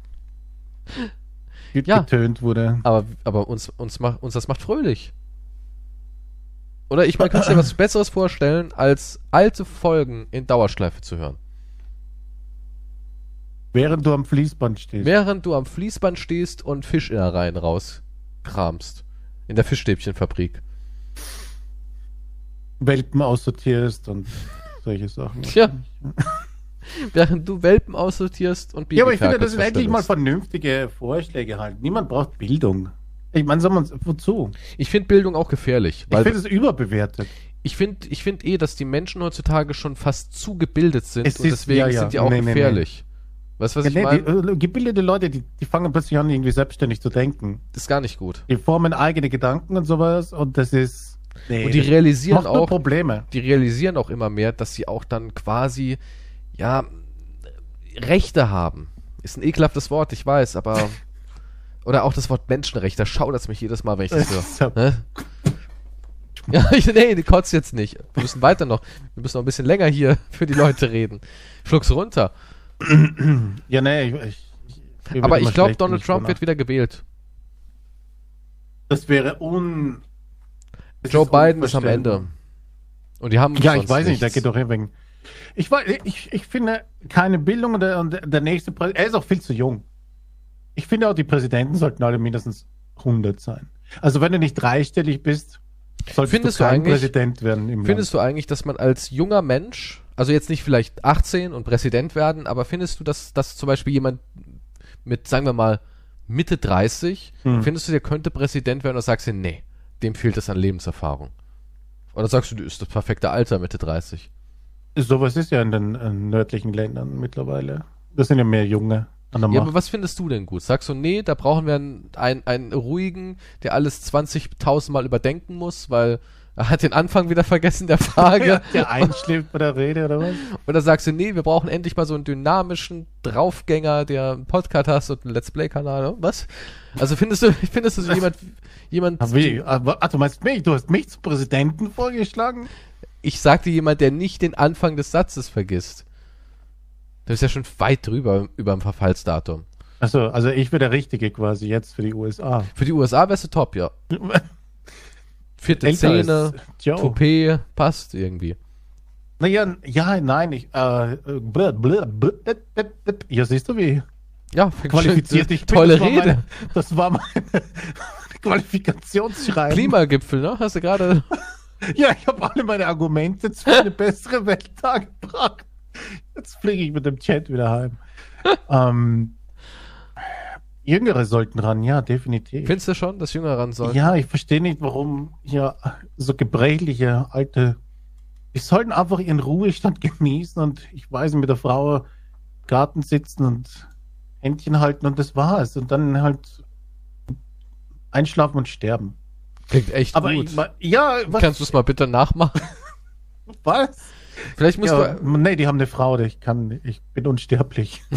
B: Ja.
C: getönt wurde.
B: Aber, aber uns, uns, macht, uns das macht fröhlich. Oder ich meine, kannst du dir was Besseres vorstellen, als alte Folgen in Dauerschleife zu hören?
C: Während du am Fließband stehst.
B: Während du am Fließband stehst und Fischinnereien rauskramst. In der Fischstäbchenfabrik.
C: Welpen aussortierst und solche Sachen.
B: Tja. Während du Welpen aussortierst und
C: Ja, aber ich finde, das sind endlich mal vernünftige Vorschläge halt. Niemand braucht Bildung. Ich meine, sagen wir uns, wozu?
B: Ich finde Bildung auch gefährlich.
C: Ich finde es überbewertet.
B: ich finde ich find eh, dass die Menschen heutzutage schon fast zu gebildet sind
C: Es
B: und
C: ist-
B: deswegen
C: ja, ja.
B: sind die auch
C: Nee, nee, nee.
B: gefährlich. Weißt du, was
C: Ja,
B: ich
C: nee,
B: meine?
C: die, äh, gebildete Leute, die, die fangen plötzlich an, irgendwie selbstständig zu denken.
B: Das ist gar nicht gut.
C: Die formen eigene Gedanken und sowas und das ist. Nee,
B: Und die realisieren auch,
C: Probleme.
B: die realisieren auch immer mehr, dass sie auch dann quasi, ja, Rechte haben. Ist ein ekelhaftes Wort, ich weiß, aber. Oder auch das Wort Menschenrecht, da schaudert es mich jedes Mal, wenn ich das höre. Ne? Ja, ich, nee, die kotzt jetzt nicht. Wir müssen weiter noch, wir müssen noch ein bisschen länger hier für die Leute reden. Schluck's runter.
C: Ja, nee, ich, ich, ich
B: Aber ich glaube, Donald Trump wird wieder gewählt.
C: Das wäre un. Das
B: Joe
C: ist
B: Biden ist am. Ende. Und die haben
C: Ja, ich weiß nicht, der
B: nichts.
C: geht doch hier wegen. Ich, weiß, ich, ich finde keine Bildung und der, und der nächste Präsident, er ist auch viel zu jung. Ich finde auch, die Präsidenten sollten alle mindestens 100 sein. Also wenn du nicht dreistellig bist, solltest
B: Findest
C: du
B: du
C: kein
B: eigentlich-
C: Präsident werden im
B: Findest du eigentlich, dass man als junger Mensch, also jetzt nicht vielleicht 18 und Präsident werden, aber findest du, dass, dass zum Beispiel jemand mit, sagen wir mal, Mitte 30,
C: Hm.
B: findest du, der könnte Präsident werden oder sagst du, nee, dem fehlt es an Lebenserfahrung? Oder sagst du, du ist das perfekte Alter, Mitte 30?
C: Land. Sowas ist ja in den äh, nördlichen Ländern mittlerweile. Das sind ja mehr Junge an der
B: Ja,
C: Macht.
B: aber was findest du denn gut? Sagst du, nee, da brauchen wir einen, einen, einen ruhigen, der alles 20.000 Mal überdenken muss, weil er hat den Anfang wieder vergessen der Frage.
C: der einschläft bei der Rede oder was?
B: Oder sagst du, nee, wir brauchen endlich mal so einen dynamischen Draufgänger, der einen Podcast hast und einen Let's Play-Kanal. ne? Was? Also findest du, findest du so jemand, jemand?
C: Aber, ah, du meinst mich? Du hast mich zum Präsidenten vorgeschlagen?
B: ich sagte jemand, der nicht den Anfang des Satzes vergisst. Das ist ja schon weit drüber, über dem Verfallsdatum.
C: Also, also ich wäre der Richtige quasi jetzt für die USA.
B: Für die USA wärst du top, ja. Vierte
C: Älter
B: Zähne. Toupet, passt irgendwie.
C: Naja, ja, nein, ich, äh, blö, blö, blö. ja, siehst du, wie
B: Ja,
C: qualifiziert ich bin.
B: Tolle
C: Das war
B: Rede.
C: Meine, das war meine Qualifikationsschreiben.
B: Klimagipfel, ne? Hast du gerade.
C: Ja, ich habe alle meine Argumente für eine bessere Welt dargebracht. Jetzt fliege ich mit dem Chat wieder heim. ähm, Jüngere sollten ran, ja, definitiv.
B: Findest du schon, dass Jünger ran sollen?
C: Ja, ich verstehe nicht, warum hier so gebrechliche alte. Die sollten einfach ihren Ruhestand genießen und ich weiß mit der Frau im Garten sitzen und Händchen halten und das war's. Und dann halt einschlafen und sterben.
B: Klingt echt
C: Aber
B: gut.
C: ich, ja, was?
B: Kannst du es mal bitte nachmachen?
C: was?
B: Vielleicht musst
C: Ja,
B: du.
C: nee, die haben eine Frau, ich kann, ich bin unsterblich.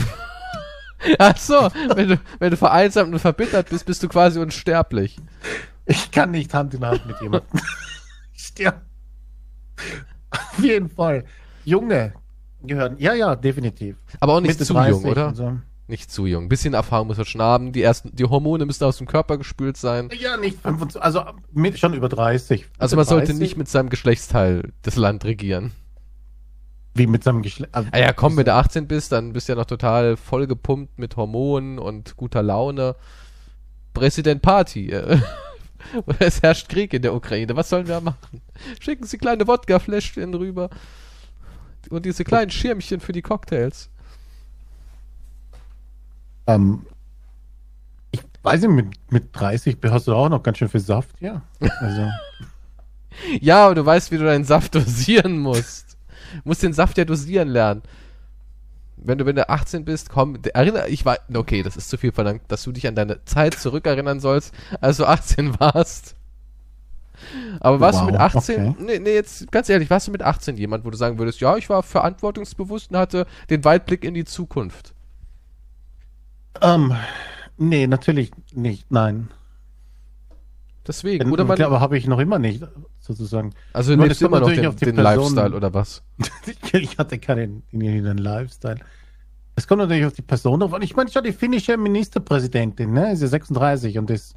B: Ach so, wenn du, wenn du vereinsamt und verbittert bist, bist du quasi unsterblich.
C: Ich kann nicht Hand in Hand mit jemandem. ich sterbe. Auf jeden Fall. Junge gehören. Ja, ja, definitiv.
B: Aber auch nicht
C: Mitte
B: zu
C: 30
B: jung, oder?
C: So.
B: Nicht zu jung. Bisschen Erfahrung muss er schon haben. Die ersten, die Hormone müssen aus dem Körper gespült sein.
C: Ja, nicht 25, also mit, schon über 30.
B: Also
C: Mitte
B: man sollte
C: 30,
B: nicht mit seinem Geschlechtsteil das Land regieren.
C: Wie mit seinem Geschlecht. Also,
B: Ah ja, komm, wenn du 18 bist, dann bist du ja noch total vollgepumpt mit Hormonen und guter Laune. Präsident Party. äh. es herrscht Krieg in der Ukraine. Was sollen wir machen? Schicken Sie kleine Wodka-Fläschchen rüber. Und diese kleinen Schirmchen für die Cocktails.
C: ähm, ich weiß nicht, mit, mit 30 hast du auch noch ganz schön viel Saft, ja. Also,
B: Ja, aber du weißt, wie du deinen Saft dosieren musst. Du musst den Saft ja dosieren lernen. Wenn du, wenn du 18 bist, komm, erinnere, ich war, okay, das ist zu viel verlangt, dass du dich an deine Zeit zurückerinnern sollst, als du 18 warst. Aber warst du
C: Wow,
B: mit 18,
C: okay.
B: nee, nee, jetzt ganz ehrlich, warst du mit 18 jemand, wo du sagen würdest, ja, ich war verantwortungsbewusst und hatte den Weitblick in die Zukunft?
C: ähm, nee, natürlich nicht, nein.
B: Deswegen, oder man,
C: aber habe ich noch immer nicht, sozusagen.
B: also du
C: kommt
B: immer noch
C: natürlich
B: den,
C: auf die
B: den Lifestyle oder was?
C: ich hatte keinen einen Lifestyle. Es kommt natürlich auf die Person drauf an. Ich meine schon, die finnische Ministerpräsidentin, ne, ist ja 36 und ist,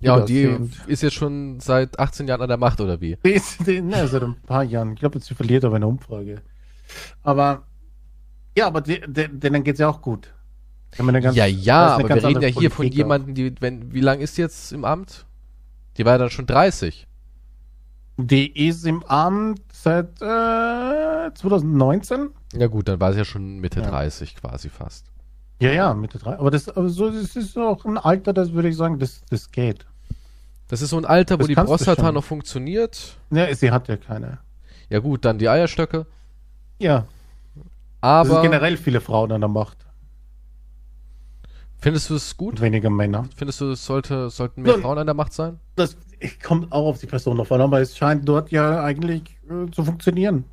B: Ja, und die ist jetzt schon seit 18 Jahren an der Macht, oder wie?
C: die ist die, ne, seit ein paar Jahren. Ich glaube, sie verliert aber eine Umfrage. Aber, ja, aber die, die, denen geht's ja auch gut. Ganz-
B: ja, ja, aber wir reden ja hier von jemandem, die, wenn, wie lang ist jetzt im Amt? Die war ja dann schon 30.
C: auch. Die ist im Amt seit äh, 2019.
B: Ja gut, dann war sie ja schon Mitte
C: Ja.
B: 30 quasi fast.
C: Ja, ja, Mitte drei. Aber das, aber so, das ist auch ein Alter, das würde ich sagen, das, das geht.
B: Das ist so ein Alter, wo
C: Das
B: die
C: kannst du
B: Prostata noch funktioniert.
C: Ja, sie hat ja keine.
B: Ja gut, dann die Eierstöcke.
C: Ja, das
B: Aber
C: sind generell viele Frauen an der Macht.
B: Findest du es gut?
C: Weniger Männer.
B: Findest du, es sollte, sollten mehr Frauen an der Macht sein?
C: Das kommt auch auf die Person drauf an, aber es scheint dort ja eigentlich äh, zu funktionieren.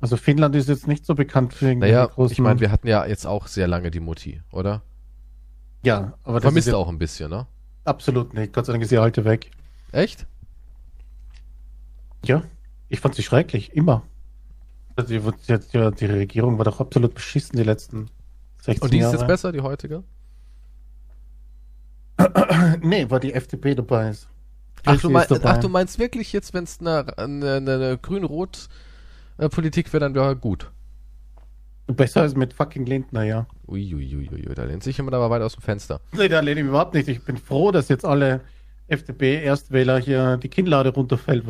C: Also Finnland ist jetzt nicht so bekannt für
B: Naja,
C: großen...
B: ich meine, wir hatten ja jetzt auch sehr lange die Mutti, oder?
C: ja, aber das
B: Vermisst
C: ist ja
B: auch ein bisschen, ne?
C: absolut nicht. Gott sei Dank ist die alte weg.
B: Echt?
C: Ja, ich fand sie schrecklich, immer. Also die, die, die, die Regierung war doch absolut beschissen die letzten 16
B: Und die ist
C: Jahre.
B: jetzt besser, die heutige?
C: Nee, weil die FDP dabei ist.
B: Ach du, mein,
C: dabei.
B: ach, du meinst wirklich jetzt, wenn es eine, eine, eine grün-rot-Politik wäre, dann wäre gut.
C: Besser als mit fucking Lindner, ja.
B: Uiuiuiui, da lehnt sich jemand aber weit aus dem Fenster.
C: Nee, da lehne ich überhaupt nicht. Ich bin froh, dass jetzt alle FDP-Erstwähler hier die Kinnlade runterfällt.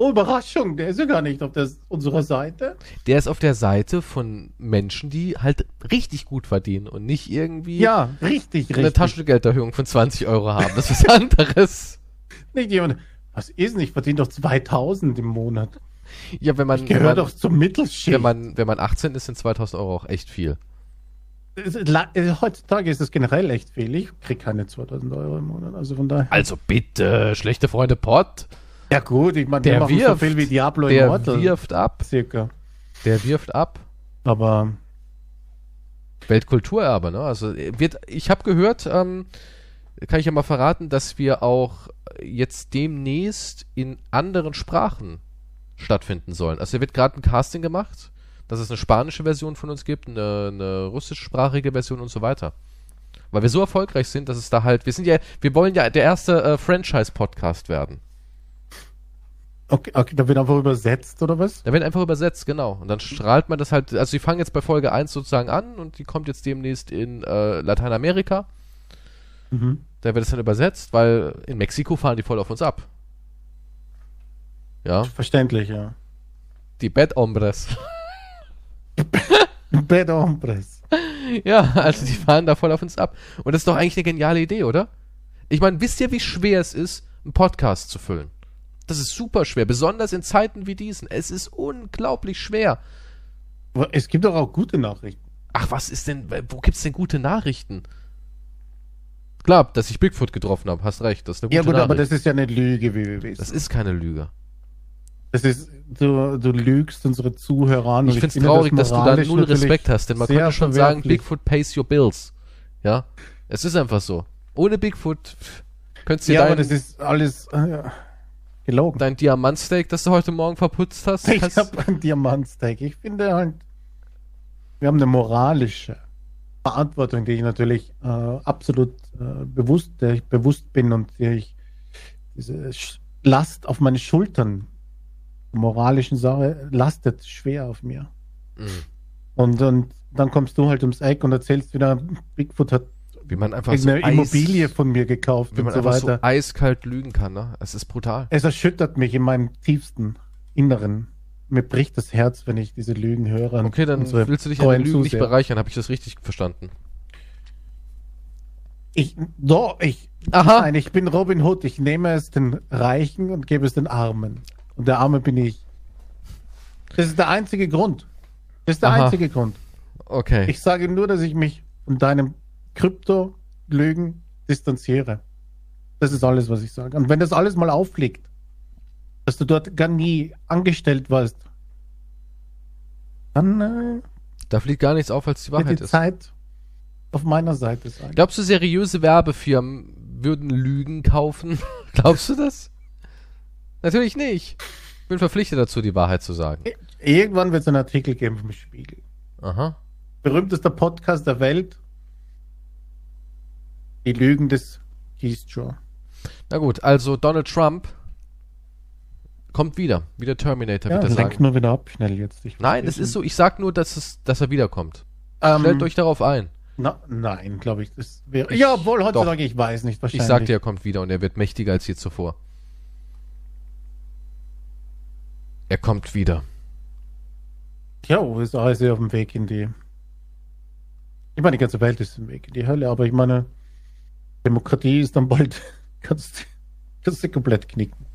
C: Oh, Überraschung, der ist ja gar nicht auf der, unserer Seite.
B: Der ist auf der Seite von Menschen, die halt richtig gut verdienen und nicht irgendwie
C: Ja, richtig,
B: eine
C: richtig.
B: Taschengelderhöhung von 20 Euro haben. Das ist was anderes.
C: Nicht jemand, was ist nicht, verdient doch 2000 im Monat.
B: Ja, wenn man,
C: Gehört
B: man,
C: doch zum Mittelschicht.
B: wenn man, wenn man 18 ist, sind 2000 Euro auch echt viel.
C: heutzutage ist es generell echt viel. Ich krieg keine 2000 Euro im Monat. Also von daher.
B: Also bitte, schlechte Freunde Pott,
C: Ja gut, ich meine,
B: der
C: wir machen so
B: wirft.
C: viel wie Diablo
B: der
C: Immortal.
B: wirft ab,
C: Circa.
B: der wirft ab.
C: Aber
B: Weltkulturerbe, ne? Also äh, wird, ich habe gehört, ähm, kann ich ja mal verraten, dass wir auch jetzt demnächst in anderen Sprachen stattfinden sollen. Also da wird gerade ein Casting gemacht, dass es eine spanische Version von uns gibt, eine, eine russischsprachige Version und so weiter. Weil wir so erfolgreich sind, dass es da halt, wir sind ja, wir wollen ja der erste äh, Franchise-Podcast werden.
C: Okay, okay, da wird einfach übersetzt oder was?
B: Da wird einfach übersetzt, genau. Und dann strahlt man das halt, also die fangen jetzt bei Folge 1 sozusagen an und die kommt jetzt demnächst in äh, Lateinamerika.
C: Mhm.
B: Da wird es dann übersetzt, weil in Mexiko fahren die voll auf uns ab. Ja,
C: Verständlich, ja.
B: die Bad Hombres.
C: Bad Hombres.
B: ja, also die fahren da voll auf uns ab. Und das ist doch eigentlich eine geniale Idee, oder? Ich meine, wisst ihr, wie schwer es ist, einen Podcast zu füllen? Das ist super schwer, besonders in Zeiten wie diesen. Es ist unglaublich schwer.
C: Aber Es gibt doch auch gute Nachrichten.
B: Ach, was ist denn, wo gibt's denn gute Nachrichten? Klar, dass ich Bigfoot getroffen habe, hast recht, das ist eine gute
C: Ja gut,
B: Nachricht.
C: aber das ist ja eine Lüge, wissen.
B: das ist keine Lüge.
C: Das ist, du, du lügst unsere Zuhörer an.
B: Ich find's
C: finde
B: traurig, dass du da null Respekt hast, denn man könnte schon sagen. Bigfoot pays your bills. Ja, es ist einfach so. Ohne Bigfoot könntest du
C: Ja, aber
B: dein,
C: das ist alles äh, ja, gelogen.
B: dein Diamantsteak, das du heute Morgen verputzt hast,
C: Ich habe ein Diamantsteak. Ich finde halt, wir haben eine moralische Verantwortung, die ich natürlich äh, absolut äh, bewusst, der ich bewusst bin und der ich diese Last auf meine Schultern, moralischen Sache, lastet schwer auf mir.
B: Mhm.
C: Und, und dann kommst du halt ums Eck und erzählst wieder, Bigfoot hat
B: wie man einfach so, Eis,
C: Immobilie von mir gekauft
B: wie
C: und
B: man
C: so
B: einfach
C: weiter.
B: so eiskalt lügen kann, ne? Es ist brutal.
C: Es erschüttert mich in meinem tiefsten Inneren. Mir bricht das Herz, wenn ich diese Lügen höre. und
B: Okay, dann willst du dich an den Lügen nicht bereichern, habe ich das richtig verstanden?
C: Ich, doch, ich,
B: Aha.
C: nein, ich bin Robin Hood. Ich nehme es den Reichen und gebe es den Armen. Und der Arme bin ich. Das ist der einzige Grund. Das ist der
B: Aha.
C: einzige Grund.
B: Okay.
C: Ich sage nur, dass ich mich von deinem Krypto-Lügen distanziere. Das ist alles, was ich sage. Und wenn das alles mal auffliegt, dass du dort gar nie angestellt warst, dann äh,
B: da fliegt gar nichts auf, als die Wahrheit
C: die
B: ist.
C: Zeit auf meiner Seite sein.
B: Glaubst du, seriöse Werbefirmen würden Lügen kaufen? Glaubst du das? Natürlich nicht. Ich bin verpflichtet dazu, die Wahrheit zu sagen.
C: Irgendwann wird es einen Artikel geben vom Spiegel.
B: Aha.
C: Berühmtester Podcast der Welt. Die Lügen des Shaw.
B: Na gut, also Donald Trump kommt wieder. Wie der Terminator,
C: Ja,
B: wird er
C: lenk
B: sagen.
C: nur wieder ab, schnell jetzt. Ich
B: Nein, es ist so. Ich sag nur, dass, es, dass er wiederkommt.
C: Ähm,
B: Stellt euch darauf ein.
C: Na, nein, glaube ich. Das wäre.
B: Ich-
C: Ja, obwohl
B: doch.
C: heutzutage, ich weiß nicht,
B: Ich
C: wahrscheinlich.
B: sag dir, er kommt wieder und er wird mächtiger als je zuvor. Er kommt wieder.
C: Ja, USA ist ja auf dem Weg in die. Ich meine, die ganze Welt ist im Weg in die Hölle, aber ich meine, Demokratie ist dann bald. kannst, kannst du komplett knicken.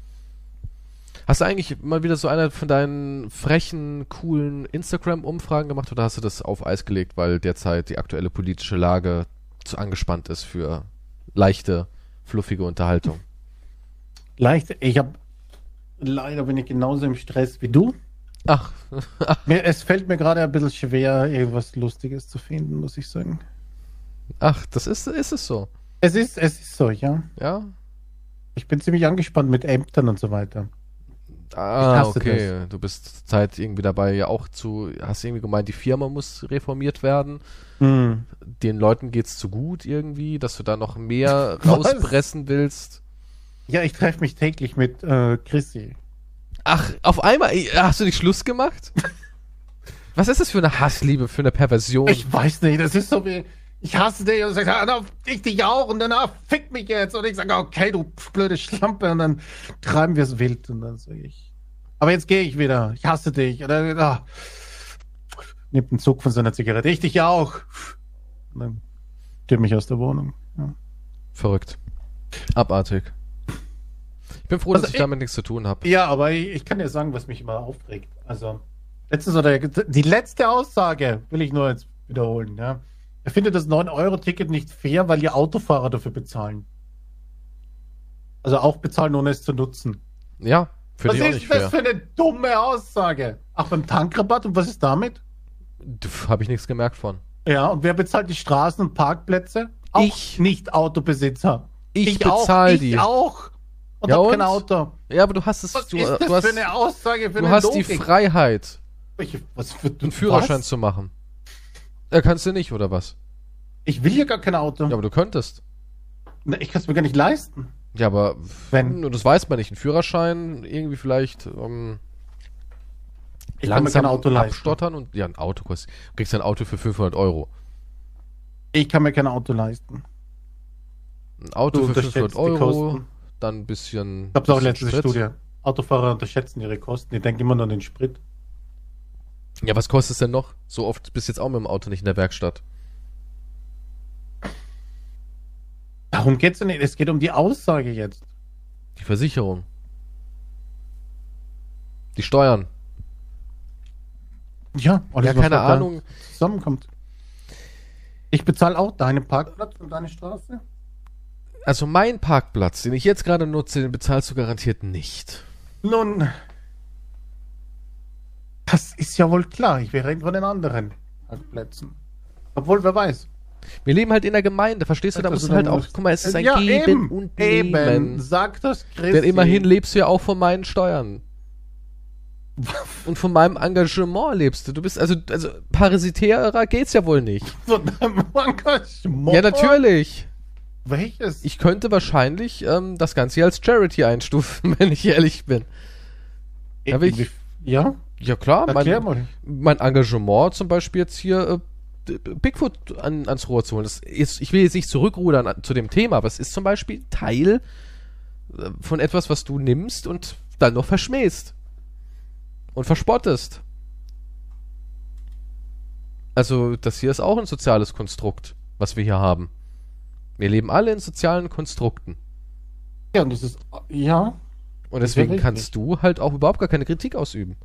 B: Hast du eigentlich mal wieder so eine von deinen frechen, coolen Instagram-Umfragen gemacht oder hast du das auf Eis gelegt, weil derzeit die aktuelle politische Lage zu angespannt ist für leichte, fluffige Unterhaltung?
C: Leicht, ich habe. Leider bin ich genauso im Stress wie du.
B: Ach,
C: Mir, es fällt mir gerade ein bisschen schwer, irgendwas Lustiges zu finden, muss ich sagen.
B: ach, das ist, ist es so.
C: Es ist, es ist so, ja.
B: Ja?
C: Ich bin ziemlich angespannt mit Ämtern und so weiter.
B: Ah, okay. Du bist Zeit irgendwie dabei, ja auch zu, hast irgendwie gemeint, die Firma muss reformiert werden.
C: Hm.
B: Den Leuten geht's zu gut irgendwie, dass du da noch mehr rauspressen willst.
C: Ja, ich treffe mich täglich mit äh, Chrissy.
B: Ach, auf einmal, hast du nicht Schluss gemacht? Was ist das für eine Hassliebe, für eine Perversion?
C: Ich weiß nicht, das ist so wie, ich hasse dich und sag, ah, na, ich dich auch und danach fick mich jetzt und ich sage, okay, du blöde Schlampe und dann treiben wir es wild und dann sage ich, aber jetzt gehe ich wieder, ich hasse dich oder ah, nimmt einen Zug von seiner Zigarette, ich dich auch und dann stürmt mich aus der Wohnung. Ja.
B: Verrückt. Abartig. Ich bin froh,
C: Also
B: dass ich
C: ich-
B: damit nichts zu tun habe.
C: Ja, aber ich, ich kann dir sagen, was mich immer aufregt. Also, letztens oder die letzte Aussage will ich nur jetzt wiederholen, ja. Er findet das 9-Euro-Ticket nicht fair, weil die Autofahrer dafür bezahlen. Also auch bezahlen, ohne es zu nutzen.
B: Ja, für
C: was
B: dich auch
C: ist
B: nicht
C: das
B: fair.
C: für eine dumme Aussage? Ach, beim Tankrabatt und was ist damit?
B: Habe ich nichts gemerkt von.
C: Ja, und wer bezahlt die Straßen und Parkplätze? Auch
B: Ich.
C: nicht Autobesitzer.
B: Ich
C: ich
B: die.
C: auch. Und
B: Ja,
C: hab
B: und?
C: kein Auto.
B: Ja, aber du hast es,
C: Was
B: du,
C: ist das
B: du hast,
C: für eine Aussage, für
B: du
C: eine
B: hast die
C: Logik?
B: Freiheit,
C: Ich, was für,
B: einen Führerschein
C: was?
B: zu machen. Ja, kannst du nicht, oder was?
C: Ich will hier gar kein Auto.
B: Ja, aber du könntest.
C: Na, Ich kann es mir gar nicht leisten.
B: Ja, aber
C: Wenn.
B: das weiß man nicht. Ein Führerschein irgendwie vielleicht ähm,
C: Ich kann mir
B: langsam
C: kein Auto leisten.
B: abstottern und ja, ein Auto kostet. Du kriegst ein Auto für 500 Euro.
C: Ich kann mir kein Auto leisten.
B: Ein Auto
C: Du
B: für
C: unterschätzt
B: 500
C: die
B: Euro, dann ein bisschen.
C: Ich habe auch letzte. Studie. Autofahrer unterschätzen ihre Kosten. Die denken immer nur an den Sprit.
B: Ja, was kostet es denn noch? So oft bist du jetzt auch mit dem Auto nicht in der Werkstatt.
C: Darum geht's ja nicht. Es geht um die Aussage jetzt.
B: Die Versicherung. Die Steuern.
C: Ja, alles,
B: ja, keine Ahnung.
C: Zusammenkommt. Ich bezahle auch deinen Parkplatz und deine Straße.
B: Also mein Parkplatz, den ich jetzt gerade nutze, den bezahlst du garantiert nicht.
C: Nun, das ist ja wohl klar. Ich wäre von den anderen Parkplätzen. Obwohl, wer weiß.
B: Wir leben halt in der Gemeinde, verstehst du? Da
C: Also
B: musst du halt auch, guck mal, es ist ein
C: ja,
B: Geben
C: eben,
B: und
C: eben.
B: Nehmen.
C: Sag das, Christi.
B: Denn immerhin lebst du ja auch von meinen Steuern. Und von meinem Engagement lebst du. Du bist, also, also parasitärer geht's ja wohl nicht.
C: Von deinem Engagement?
B: Ja, natürlich.
C: Welches?
B: Ich könnte wahrscheinlich ähm, das Ganze hier als Charity einstufen, wenn ich ehrlich bin. Ja, aber ich-
C: ja?
B: Ja klar,
C: Erklär
B: mein, mein Engagement zum Beispiel jetzt hier äh, Bigfoot an, ans Rohr zu holen. Das ist, ich will jetzt nicht zurückrudern an, zu dem Thema, aber es ist zum Beispiel Teil äh, von etwas, was du nimmst und dann noch verschmähst. Und verspottest. Also, das hier ist auch ein soziales Konstrukt, was wir hier haben. Wir leben alle in sozialen Konstrukten.
C: Ja, und das ist, ja.
B: Und deswegen kannst du halt auch überhaupt gar keine Kritik ausüben.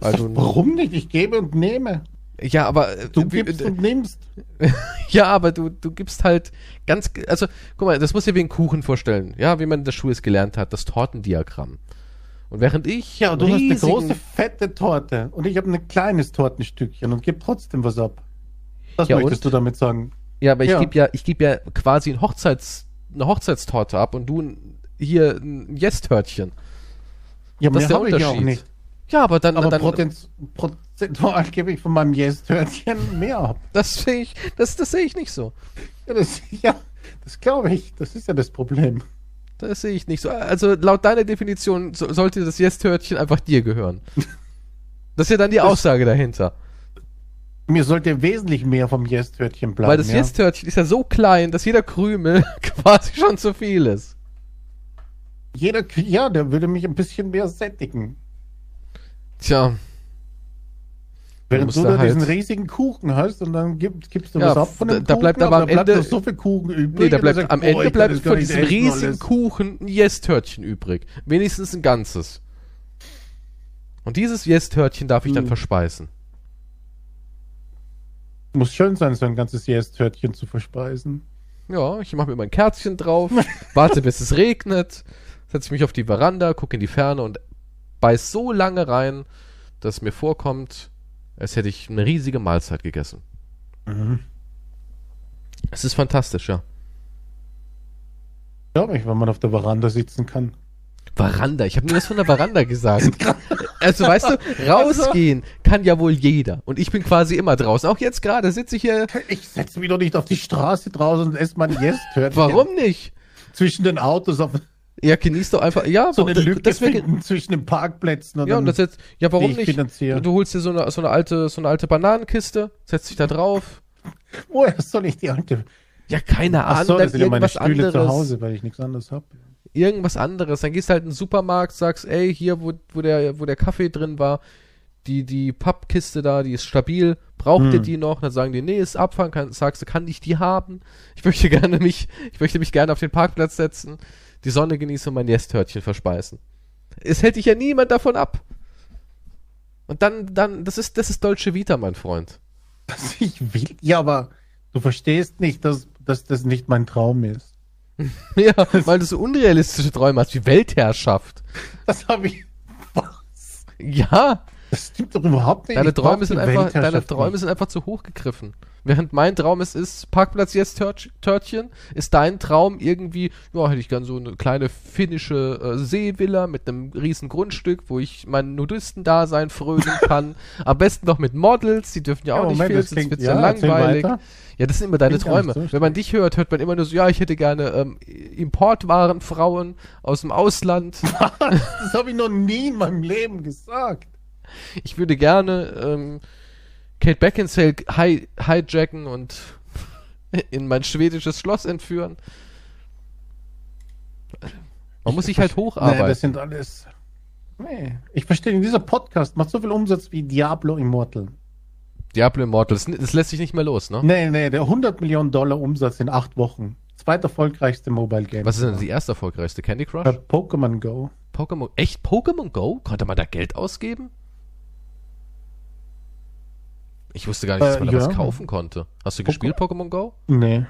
B: Also-
C: Warum nicht? Ich gebe und nehme.
B: Ja, aber äh,
C: Du gibst
B: äh,
C: und nimmst.
B: Ja, aber du, du gibst halt ganz, also, guck mal, das muss dir wie ein Kuchen vorstellen. Ja, wie man in der Schule es gelernt hat, das Tortendiagramm. Und während ich
C: Ja, du hast eine große, fette Torte und ich habe ein kleines Tortenstückchen und gebe trotzdem was ab. Was
B: Ja,
C: möchtest
B: und?
C: du damit sagen?
B: ja, aber ich
C: Ja.
B: gebe ja, ich gebe ja quasi ein Hochzeits, eine Hochzeitstorte ab und du hier ein Yes-Törtchen.
C: Ja,
B: Das ist der
C: habe ich ja auch
B: Unterschied.
C: nicht.
B: Ja, aber dann,
C: Aber
B: dann
C: prozentu- prozentual gebe ich von meinem Yes-Törtchen mehr ab.
B: das sehe ich, das, das sehe ich nicht so.
C: Ja, das, ja, das glaube ich. Das ist ja das Problem.
B: Das sehe ich nicht so. Also laut deiner Definition so, sollte das Yes-Törtchen einfach dir gehören. Das ist ja dann die Aussage dahinter.
C: Mir sollte wesentlich mehr vom Yes-Törtchen bleiben.
B: Weil das
C: ja.
B: Yes-Törtchen ist ja so klein, dass jeder Krümel quasi schon zu viel ist.
C: Jeder, ja, der würde mich ein bisschen mehr sättigen.
B: Tja,
C: Während du
B: da halt-
C: diesen riesigen Kuchen hast und dann gib, gibst du
B: Ja,
C: was ab von dem
B: da- da
C: Kuchen,
B: bleibt aber am
C: bleibt
B: Ende-
C: noch so viel Kuchen übrig.
B: nee, da bleibt
C: sagt,
B: am Ende bleibt von diesem riesigen
C: alles.
B: Kuchen ein Yes-Törtchen übrig. Wenigstens ein ganzes. Und dieses Yes-Törtchen darf ich dann
C: Hm.
B: verspeisen.
C: Muss schön sein, so ein ganzes Yes-Törtchen zu verspeisen.
B: Ja, ich mache mir mein Kerzchen drauf, warte bis es regnet, setze mich auf die Veranda, gucke in die Ferne und beiß so lange rein, dass mir vorkommt, als hätte ich eine riesige Mahlzeit gegessen.
C: Mhm.
B: Es ist fantastisch, ja.
C: Glaube ich, wenn man auf der Veranda sitzen kann.
B: Veranda, ich habe nie was von der Veranda gesagt. Also weißt du, rausgehen kann ja wohl jeder. Und ich bin quasi immer draußen. Auch jetzt gerade sitze ich hier.
C: Ich setze mich doch nicht auf die Straße draußen und esse mein Yes-Törtchen.
B: Warum nicht?
C: Zwischen den Autos auf
B: Ja, genieß doch einfach. Ja,
C: so eine
B: das-
C: Lücke
B: das
C: finden zwischen den Parkplätzen. Und
B: Ja, und das jetzt, ja, warum nicht?
C: finanziere.
B: Du holst dir so eine, so eine alte, so eine alte Bananenkiste, setzt dich da drauf.
C: Woher soll ich die alte...
B: Ja, keine
C: Ach
B: Ahnung,
C: so,
B: dann
C: das sind ja meine
B: irgendwas
C: Stühle
B: anderes.
C: zu Hause, weil ich nichts anderes habe.
B: Irgendwas anderes. Dann gehst du halt in den Supermarkt, sagst, ey, hier, wo, wo der, wo der Kaffee drin war, die, die Pappkiste da, die ist stabil, braucht ihr
C: Hm.
B: die noch? Dann sagen die, nee, ist Abfang, kann, sagst du, kann ich die haben? Ich möchte gerne mich, ich möchte mich gerne auf den Parkplatz setzen, die Sonne genießen und mein Nesthörtchen verspeisen. Es hält dich ja niemand davon ab. Und dann, dann, das ist, das ist Dolce Vita, mein Freund.
C: Was ich will. Ja, aber Du verstehst nicht, dass, dass das nicht mein Traum ist.
B: Ja, weil du so unrealistische Träume hast, wie Weltherrschaft.
C: Das habe ich. Was?
B: Ja,
C: Das stimmt doch überhaupt nicht.
B: deine Träume sind einfach, deine Träume sind einfach zu hoch gegriffen. Während mein Traum es ist, Parkplatz jetzt Tört- Törtchen, ist dein Traum irgendwie, ja, hätte ich gern so eine kleine finnische äh, Seevilla mit einem riesen Grundstück, wo ich mein Nudistendasein frönen kann. Am besten noch mit Models, die dürfen ja auch
C: Ja,
B: nicht
C: Moment, das
B: sonst wird's ja,
C: ja,
B: langweilig. Ja, das sind immer deine Träume.
C: so
B: Wenn man dich hört, hört man immer nur so, ja, ich hätte gerne ähm, Importwarenfrauen aus dem Ausland.
C: Das habe ich noch nie in meinem Leben gesagt.
B: Ich würde gerne ähm, Kate Beckinsale hi hijacken und in mein schwedisches Schloss entführen. Man muss sich halt
C: Nee,
B: hocharbeiten.
C: das sind alles. Nee. Ich verstehe, dieser Podcast macht so viel Umsatz wie Diablo Immortal.
B: Diablo Immortal, das, das lässt sich nicht mehr los, ne?
C: Nee, nee, der 100 Millionen Dollar Umsatz in acht Wochen. Zweiterfolgreichste Mobile Game.
B: Was ist denn die erste erfolgreichste? Candy Crush?
C: Bei Pokémon Go.
B: Pokémon. Echt Pokémon Go? Konnte man da Geld ausgeben? Ich wusste gar nicht, dass
C: Äh,
B: man da
C: ja.
B: was kaufen konnte. Hast du
C: Poké-
B: gespielt, Pokémon Go?
C: Nee.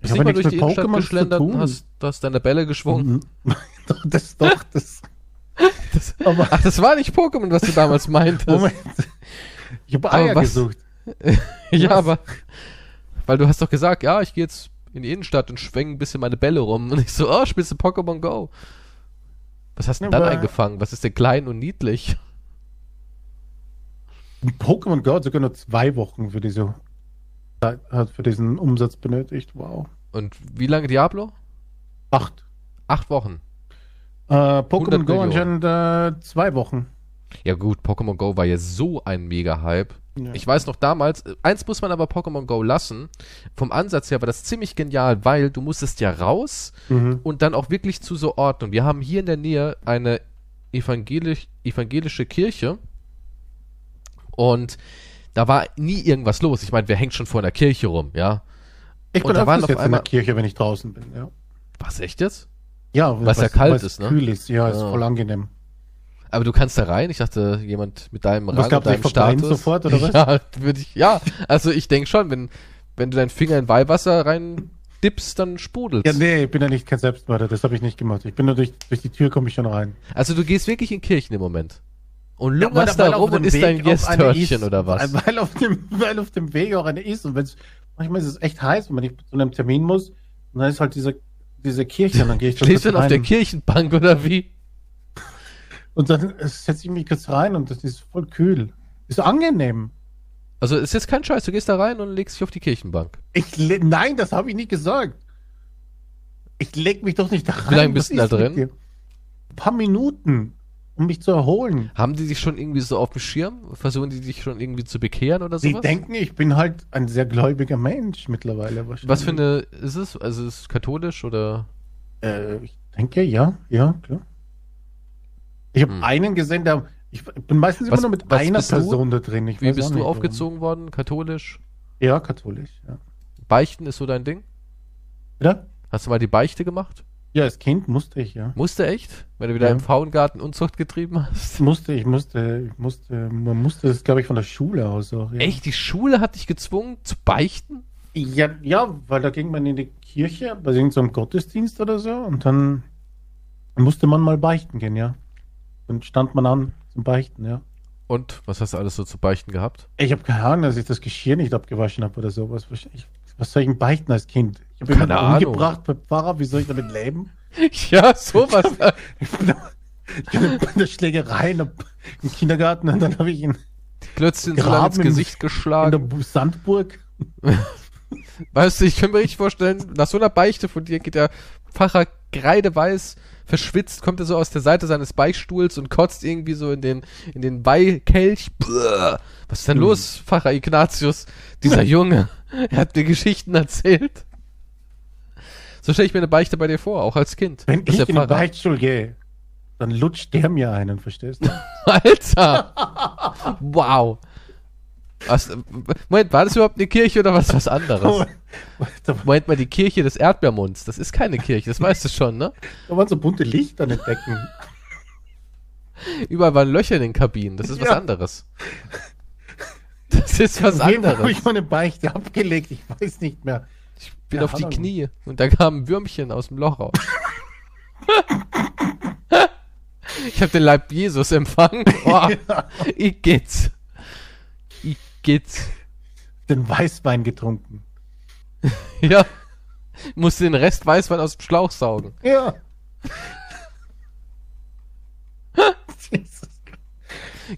B: Bist
C: Ich habe
B: durch die Innenstadt
C: Pokémon
B: geschlendert und hast, du hast deine Bälle geschwungen?
C: Mhm. Das doch, das. aber
B: Ach, das war nicht Pokémon, was du damals meintest.
C: Moment. Ich habe
B: Aber
C: Eier
B: was-
C: gesucht.
B: Ja,
C: Was?
B: aber. Weil du hast doch gesagt, ja, ich gehe jetzt in die Innenstadt und schwenke ein bisschen meine Bälle rum. Und ich so, oh, spielst du Pokémon Go? Was hast du denn
C: Ja,
B: dann eingefangen? Was ist denn klein und niedlich?
C: Pokémon Go hat sogar nur zwei Wochen für diese hat für diesen Umsatz benötigt. Wow.
B: Und wie lange Diablo?
C: Acht.
B: Acht Wochen.
C: Äh, Pokémon
B: 100
C: Go anscheinend äh, zwei Wochen.
B: Ja gut, Pokémon Go war ja so ein Mega-Hype.
C: Ja.
B: Ich weiß noch damals, äh, eins muss man aber Pokémon Go lassen. Vom Ansatz her war das ziemlich genial, weil du musstest ja raus
C: Mhm.
B: und dann auch wirklich zu so Orten. Und wir haben hier in der Nähe eine evangelisch, evangelische Kirche und da war nie irgendwas los. Ich meine, wer hängt schon vor einer Kirche rum, ja?
C: Ich
B: Und
C: bin
B: da waren
C: jetzt in
B: einmal-
C: der Kirche, wenn ich draußen bin. Ja,
B: Was, echt jetzt?
C: ja
B: Weil's ja kalt ist, ne?
C: Kühl ist, ja, ist
B: Ah.
C: voll angenehm.
B: Aber du kannst da rein. Ich dachte, jemand mit deinem Rang und deinem Status.
C: sofort, oder was?
B: Ja, würde ich, ja. Also ich denke schon, wenn, wenn du deinen Finger in Weihwasser rein dippst, dann sprudelt's.
C: Ja, nee, ich bin ja nicht kein Selbstmörder, das habe ich nicht gemacht. Ich bin nur durch, durch die Tür komme ich schon rein.
B: Also du gehst wirklich in Kirchen im Moment. Und
C: Ja, weil- weil
B: da rum und
C: Weg
B: dein Gästhörnchen
C: ist.
B: oder was?
C: Weil auf, dem, weil auf dem Weg auch eine ist. Und wenn's, manchmal ist es echt heiß, wenn man nicht zu einem Termin muss. Und dann ist halt diese, diese Kirche und dann gehe ich
B: Stehst du denn auf der. Kirchenbank oder wie?
C: Und dann äh, setze ich mich kurz rein und das ist voll kühl. Ist angenehm.
B: Also ist jetzt kein Scheiß, du gehst da rein und legst dich auf die Kirchenbank.
C: Ich Nein, das habe ich nicht gesagt. Ich leg mich doch nicht da rein.
B: Wie lange bist du da
C: ist
B: drin?
C: Ein paar Minuten, um mich zu erholen.
B: Haben die dich schon irgendwie so auf dem Schirm? Versuchen die dich schon irgendwie zu bekehren oder
C: Sie
B: sowas?
C: denken, ich bin halt ein sehr gläubiger Mensch mittlerweile. Wahrscheinlich.
B: Was für eine ist es? Also ist es katholisch oder?
C: Äh, ich denke, ja, ja, klar. Ich habe
B: Hm.
C: einen gesehen, der. Ich bin meistens
B: Was-
C: immer nur mit einer
B: bist du?
C: Person da drin. Ich
B: Wie bist du
C: nicht, warum.
B: aufgezogen worden? Katholisch?
C: Ja, katholisch, ja.
B: Beichten ist so dein Ding?
C: Ja?
B: Hast du mal die Beichte gemacht?
C: Ja, als Kind musste ich, ja.
B: Musste echt? Wenn du wieder
C: Ja.
B: im Frauengarten Unzucht getrieben hast?
C: Musste, ich musste, ich musste, man musste das, glaube ich, von der Schule aus auch. Ja.
B: Echt? Die Schule hat dich gezwungen zu beichten?
C: Ja, ja, weil da ging man in die Kirche bei irgendeinem Gottesdienst oder so und dann musste man mal beichten gehen, ja. Dann stand man an zum Beichten, ja.
B: Und was hast du alles so zu beichten gehabt?
C: Ich habe keine Ahnung, dass ich das Geschirr nicht abgewaschen habe oder sowas. Ich, was soll ich denn beichten als Kind? Ich habe jemanden
B: Ahnung.
C: umgebracht bei Pfarrer, wie soll ich damit leben?
B: Ja, sowas.
C: Ich bin ich der Schlägerei in der, im Kindergarten und dann habe ich ihn
B: Plötzlich so ins
C: Graben im-
B: Gesicht
C: in der
B: geschlagen.
C: Bu- Sandburg.
B: Weißt du, ich kann mir richtig vorstellen, nach so einer Beichte von dir geht der Pfarrer kreideweiß, verschwitzt, kommt er so aus der Seite seines Beichtstuhls und kotzt irgendwie so in den, in den Beikelch. Was ist denn
C: Hm.
B: los, Pfarrer Ignatius? Dieser Junge, er hat mir Geschichten erzählt. So stelle ich mir eine Beichte bei dir vor, auch als Kind.
C: Wenn ich in den Beichtstuhl gehe, dann lutscht der mir einen, verstehst du?
B: Alter! wow! Was, Moment, war das überhaupt eine Kirche oder was was anderes? Moment mal, die Kirche des Erdbeermunds, das ist keine Kirche, das weißt du schon, ne?
C: da waren so bunte Lichter an den Decken.
B: Überall waren Löcher in den Kabinen, das ist was
C: Ja.
B: anderes. Das ist was
C: habe
B: anderes.
C: ich meine Beichte abgelegt. Ich weiß nicht mehr.
B: Ich bin
C: Ja,
B: auf die. Knie und da kam ein Würmchen aus dem Loch raus. ich habe den Leib Jesus empfangen. Oh, ich geht's. Geht's.
C: Den Weißwein getrunken.
B: Ja. Musste den Rest Weißwein aus dem Schlauch saugen.
C: Ja.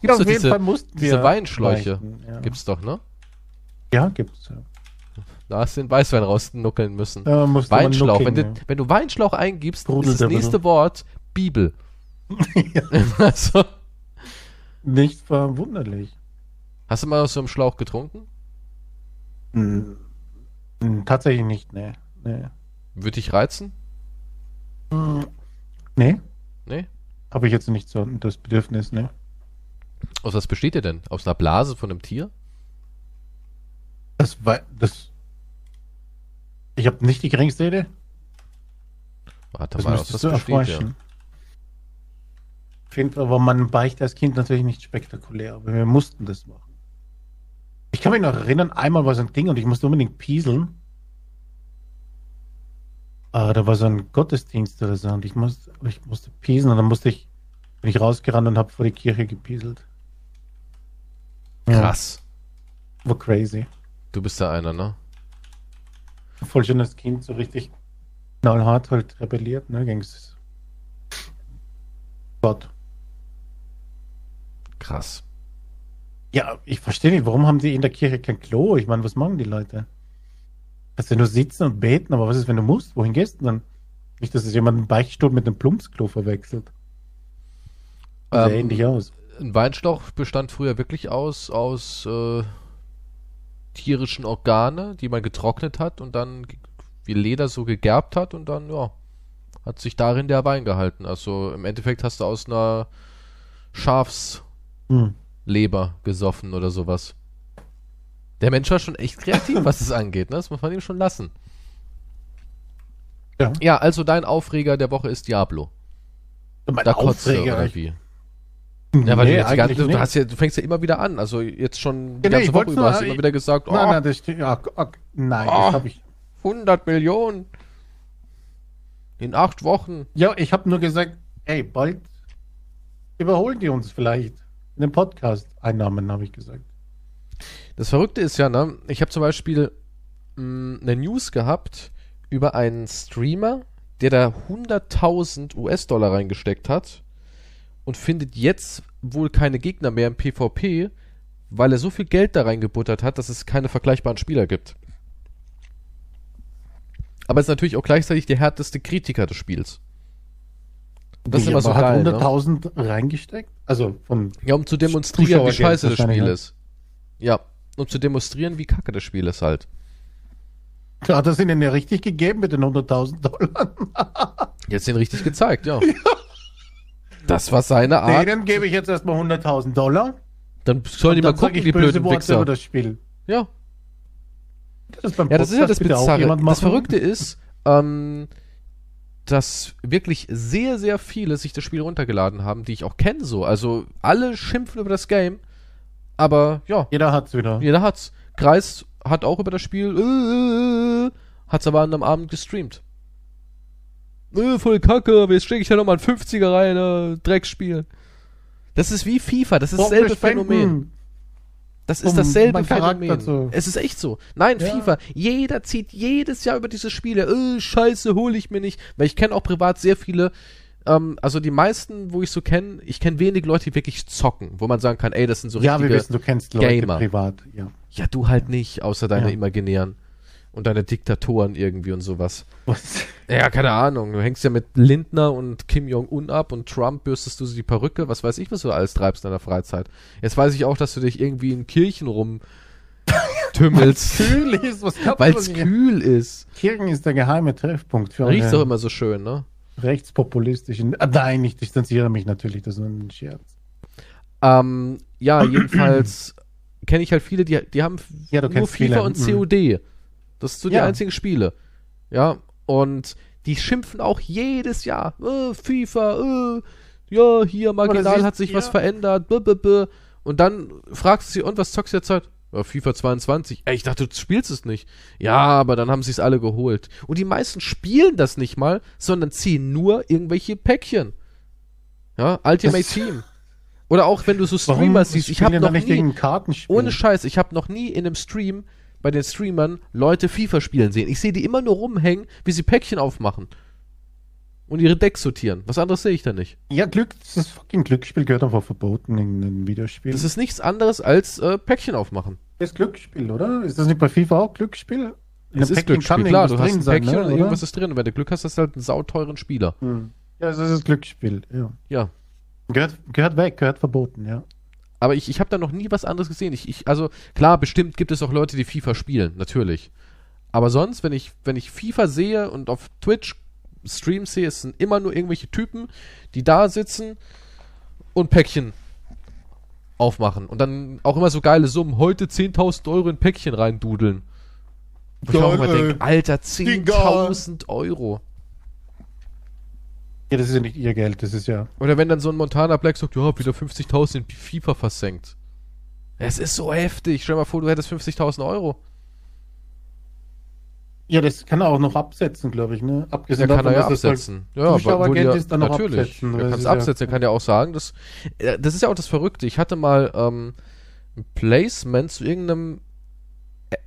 B: Gibt's
C: auf jeden
B: diese,
C: Fall mussten
B: diese
C: wir
B: Weinschläuche.
C: beichten, Ja,
B: Gibt's doch, ne?
C: ja gibt's. Ja.
B: Da hast du den Weißwein rausnuckeln müssen.
C: Man
B: Weinschlauch. Wenn
C: nuckeln,
B: du, wenn du Weinschlauch eingibst,
C: Sprudelt
B: ist das nächste Wort Bibel.
C: Ja.
B: also,
C: Nicht verwunderlich.
B: Hast du mal aus so einem Schlauch getrunken?
C: Hm. Hm, Tatsächlich nicht, ne. Nee.
B: Würde dich reizen?
C: Nee,
B: Nee?
C: habe ich jetzt nicht so das Bedürfnis, ne.
B: Aus was besteht der denn? Aus einer Blase von einem Tier?
C: Das war das. Ich habe nicht die geringste Idee.
B: Warte
C: Das
B: mal, aus was besteht der?
C: erforschen. Auf jeden Fall war mein Beicht als Kind natürlich nicht spektakulär, aber wir mussten das machen. Ich kann mich noch erinnern, einmal war so ein Ding und ich musste unbedingt pieseln. Ah, da war so ein Gottesdienst oder so und ich musste, ich musste pieseln und dann musste ich, bin ich rausgerannt und habe vor die Kirche gepieselt. Ja,
B: Krass.
C: war crazy.
B: Du bist da einer, ne?
C: Voll schönes Kind, so richtig knallhart halt rebelliert, ne, ging's. Gott.
B: Krass.
C: Ja, ich verstehe nicht, warum haben die in der Kirche kein Klo? Ich meine, was machen die Leute? Kannst du nur sitzen und beten, aber was ist, wenn du musst? Wohin gehst du dann? Nicht, dass es jemand einen Beichtstuhl mit einem Plumpsklo verwechselt. Sieht
B: Ähm,
C: ähnlich aus.
B: Ein Weinschlauch bestand früher wirklich aus, aus äh, tierischen Organe, die man getrocknet hat und dann wie Leder so gegerbt hat und dann, ja, hat sich darin der Wein gehalten. Also im Endeffekt hast du aus einer Schafsleber
C: Hm.
B: Gesoffen oder sowas. Der Mensch war schon echt kreativ, was es angeht, ne? Das muss man ihm schon lassen.
C: Ja.
B: Ja, also dein Aufreger der Woche ist Diablo.
C: Mein
B: Da
C: Aufreger,
B: oder
C: ich-
B: wie? Ja, weil
C: nee,
B: du, ganze, du, ja, du fängst ja immer wieder an. Also jetzt schon die
C: Nee,
B: ganze
C: ich
B: Woche über
C: nur-
B: hast du immer wieder gesagt, oh,
C: Nein, nein, das ja, ok, nein,
B: Oh.
C: das habe ich.
B: 100 Millionen in acht Wochen.
C: Ja, ich habe nur gesagt, ey, bald überholen die uns vielleicht. In den Podcast-Einnahmen, habe ich gesagt.
B: Das Verrückte ist ja, ne, ich habe zum Beispiel mh, eine News gehabt über einen Streamer, der da 100.000 US-Dollar reingesteckt hat und findet jetzt wohl keine Gegner mehr im PvP, weil er so viel Geld da reingebuttert hat, dass es keine vergleichbaren Spieler gibt. Aber ist natürlich auch gleichzeitig der härteste Kritiker des Spiels. Das ist immer so geil,
C: hat
B: ne?
C: 100.000 reingesteckt? Also von.
B: Ja, um zu demonstrieren, wie scheiße das
C: wahrscheinlich,
B: Spiel
C: ne?
B: ist. Ja, um zu demonstrieren, wie kacke das Spiel ist halt.
C: Hat das ihnen ja richtig gegeben mit den 100.000 Dollar?
B: Jetzt den richtig gezeigt, ja. Das war seine Art.
C: Denen gebe ich jetzt erstmal 100.000 Dollar.
B: Dann sollen die mal gucken, die blöden
C: Worte
B: Wichser.
C: über das Spiel.
B: Ja.
C: Das beim
B: ja, das ist ja das
C: Podcast
B: Bizarre. Das. Verrückte ist, ähm, dass wirklich sehr, sehr viele sich das Spiel runtergeladen haben, die ich auch kenne so. Also alle schimpfen über das Game, aber ja,
C: Jeder hat's wieder.
B: jeder hat's. Kreis hat auch über das Spiel, äh, hat's aber an einem Abend gestreamt. Äh, voll kacke, jetzt stecke ich da nochmal einen 50er rein, äh, Drecksspiel. Das ist wie FIFA, das ist
C: Warum
B: dasselbe? Phänomen. Das ist
C: um
B: dasselbe Phänomen.
C: zu-
B: Es ist echt so. Nein,
C: Ja.
B: FIFA. Jeder zieht jedes Jahr über diese Spiele. Äh, scheiße, hole ich mir nicht. Weil ich kenne auch privat sehr viele, ähm, also die meisten, wo ich so kenne, ich kenne wenig Leute, die wirklich zocken, wo man sagen kann, ey, das sind so
C: ja, wir
B: richtige.
C: wissen, du kennst Leute
B: Gamer.
C: privat. Ja.
B: ja, du halt nicht, außer deine
C: Ja.
B: imaginären. Und deine Diktatoren irgendwie und sowas.
C: Was?
B: Ja, keine Ahnung. Du hängst ja mit Lindner und Kim Jong-un ab und Trump bürstest du sie die Perücke. Was weiß ich, was du alles treibst in deiner Freizeit. Jetzt weiß ich auch, dass du dich irgendwie in Kirchen rumtümmelst.
C: Kühl ist, was glaubst
B: Weil es kühl ist.
C: Kirchen ist der geheime Treffpunkt für
B: Riecht doch immer so schön, ne?
C: rechtspopulistischen. Ah, nein, ich distanziere mich natürlich, das ist nur ein Scherz.
B: Ähm, ja, jedenfalls kenne ich halt viele, die, die haben
C: Ja,
B: nur FIFA
C: viele.
B: und
C: Mhm.
B: Das sind so die
C: Ja.
B: einzigen Spiele. Ja, und die schimpfen auch jedes Jahr. Äh, FIFA, äh, ja, hier, marginal hat sich was
C: ja.
B: verändert. B -b -b. Und dann fragst du sie, und was zockst du derzeit? Ja, FIFA 22. Ey, ich dachte, du spielst es nicht. Ja, aber dann haben sie es alle geholt. Und die meisten spielen das nicht mal, sondern ziehen nur irgendwelche Päckchen. Ja, Ultimate
C: Das-
B: Team. Oder auch wenn du so
C: Warum
B: Streamer siehst, ich habe noch nie, ohne Scheiß, ich habe noch nie in einem Stream bei den Streamern Leute FIFA spielen sehen. Ich sehe die immer nur rumhängen, wie sie Päckchen aufmachen. Und ihre Decks sortieren. Was anderes sehe ich da nicht.
C: Ja, Glück, das fucking Glücksspiel gehört einfach verboten in einem Videospiel.
B: Das ist nichts anderes als äh, Päckchen aufmachen.
C: das Glücksspiel, oder? Ist das nicht bei FIFA auch Glücksspiel? In
B: Es ist
C: Päckchen
B: Glücksspiel, klar, du hast ein
C: sein,
B: Päckchen
C: ne,
B: und irgendwas ist drin. Und wenn du Glück hast, hast du halt einen sauteuren Spieler.
C: Hm. Ja, das ist Glücksspiel, ja.
B: Ja.
C: Gehört, gehört weg, gehört verboten, ja.
B: Aber ich, ich habe da noch nie was anderes gesehen. Ich, ich, also klar, bestimmt gibt es auch Leute, die FIFA spielen, natürlich. Aber sonst, wenn ich, wenn ich FIFA sehe und auf Twitch Streams sehe, es sind immer nur irgendwelche Typen, die da sitzen und Päckchen aufmachen. Und dann auch immer so geile Summen. Heute 10.000 Euro in Päckchen reindudeln. Wo ich mir auch immer
C: Geil,
B: denke, Alter, 10.000 Euro.
C: Ja, das ist ja nicht ihr Geld, das ist ja.
B: Oder wenn dann so ein Montana Black sagt, ja, hab wieder 50.000 in FIFA versenkt. Es ist so heftig. Stell dir mal vor, du hättest 50.000 Euro.
C: Ja, das kann er auch noch absetzen, glaube ich, ne? Abgesehen
B: kann er ja
C: dass das
B: absetzen. Ja,
C: Zuschauergeld
B: obwohl die-
C: ist dann noch
B: natürlich.
C: absetzen,
B: Er
C: das
B: kann es
C: ja-
B: absetzen. Er kann ja auch sagen, dass, äh, das ist ja auch das Verrückte. Ich hatte mal ähm, ein Placement zu irgendeinem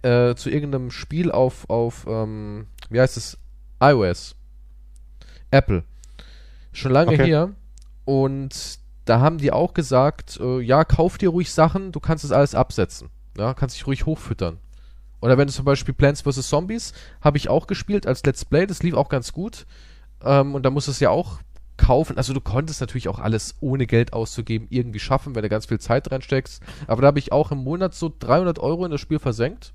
B: äh, zu irgendeinem Spiel auf auf ähm, wie heißt es iOS Apple schon lange
C: Okay.
B: her und da haben die auch gesagt, äh, ja kauf dir ruhig Sachen, du kannst es alles absetzen, ja kannst dich ruhig hochfüttern. Oder wenn du zum Beispiel Plants vs. Zombies habe ich auch gespielt als Let's Play, das lief auch ganz gut. Ähm, und da musst du es ja auch kaufen. Also du konntest natürlich auch alles ohne Geld auszugeben irgendwie schaffen, wenn du ganz viel Zeit reinsteckst. Aber da habe ich auch im Monat so 300 Euro in das Spiel versenkt.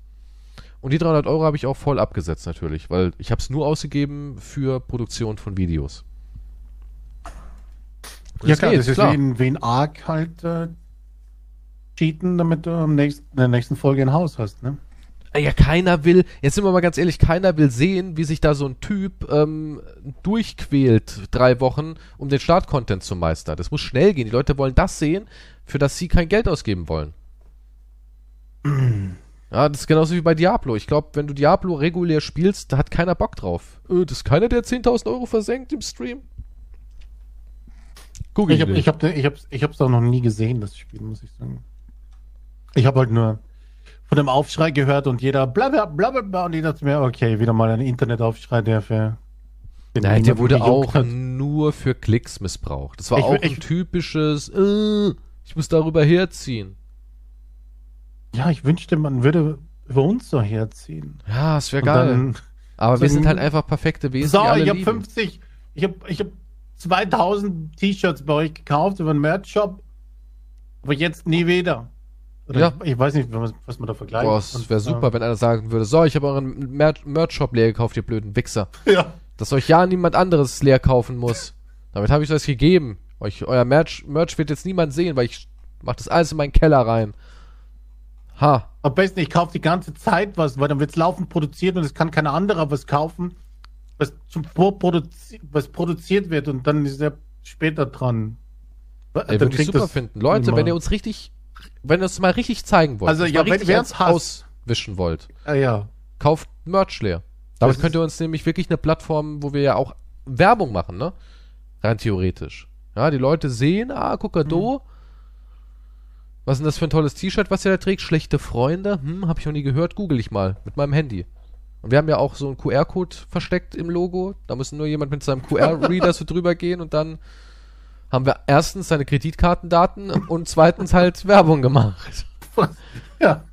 B: Und die 300 Euro habe ich auch voll abgesetzt natürlich, weil ich habe es nur ausgegeben für Produktion von Videos.
C: Ja, klar,
B: geht,
C: das ist wie in, wie in Ark halt äh, cheaten, damit du am nächsten, in der nächsten Folge ein Haus hast, ne?
B: Ja, keiner will, jetzt sind wir mal ganz ehrlich, keiner will sehen, wie sich da so ein Typ ähm, durchquält, drei Wochen, um den Start-Content zu meistern. Das muss schnell gehen. Die Leute wollen das sehen, für das sie kein Geld ausgeben wollen. Ja, das ist genauso wie bei Diablo. Ich glaube, wenn du Diablo regulär spielst, da hat keiner Bock drauf. Äh, das ist keiner, der 10.000 Euro versenkt im Stream. Google
C: Ich habe ich hab, ich hab's, ich hab's auch noch nie gesehen, das Spiel, muss ich sagen. Ich habe halt nur von dem Aufschrei gehört und jeder bla bla bla bla, bla und ich dachte mir, okay, wieder mal ein Internetaufschrei, der für
B: Nein, der wurde auch
C: hat.
B: nur für Klicks missbraucht. Das war
C: Ich-
B: auch ein
C: ich-
B: typisches, äh, ich muss darüber herziehen.
C: Ja, ich wünschte, man würde über uns so herziehen.
B: Ja, es wäre geil.
C: dann-
B: Aber wir sind
C: ein-
B: halt einfach perfekte Wesen,
C: So, ich habe
B: lieben.
C: 50, ich habe ich hab 2000 T-Shirts bei euch gekauft über den Merch-Shop, aber jetzt nie wieder. Oder
B: Ja.
C: ich, weiß nicht, was, man da vergleicht.
B: Boah, es wäre super, wenn einer sagen würde, so, ich habe euren Mer Merch-Shop leer gekauft, ihr blöden Wichser.
C: Ja.
B: Dass euch ja niemand anderes leer kaufen muss. Damit habe ich euch gegeben. Euch, euer Merch, Merch wird jetzt niemand sehen, weil ich mach das alles in meinen Keller rein. Ha.
C: Am besten, ich kaufe die ganze Zeit was, weil dann wird es laufend produziert und es kann kein anderer was kaufen, was, zum Vorproduzi was produziert wird und dann ist er später dran.
B: Ey, würde ich super
C: das
B: finden. Leute,
C: immer-
B: wenn ihr uns richtig, wenn ihr uns mal richtig zeigen wollt,
C: Also,
B: uns
C: ja, wenn-
B: eins
C: hasst.
B: auswischen wollt,
C: Ah, ja.
B: kauft Merch leer. Damit könnt ihr uns nämlich wirklich eine Plattform, wo wir ja auch Werbung machen, ne? Rein theoretisch. Ja, die Leute sehen, ah, guck mal, do. Was ist denn das für ein tolles T-Shirt, was ihr da trägt? Schlechte Freunde? Hm, hab ich noch nie gehört. Google ich mal mit meinem Handy. Und wir haben ja auch so einen QR-Code versteckt im Logo. Da muss nur jemand mit seinem QR-Reader so drüber gehen und dann haben wir erstens seine Kreditkartendaten und zweitens halt Werbung gemacht.
C: Ja.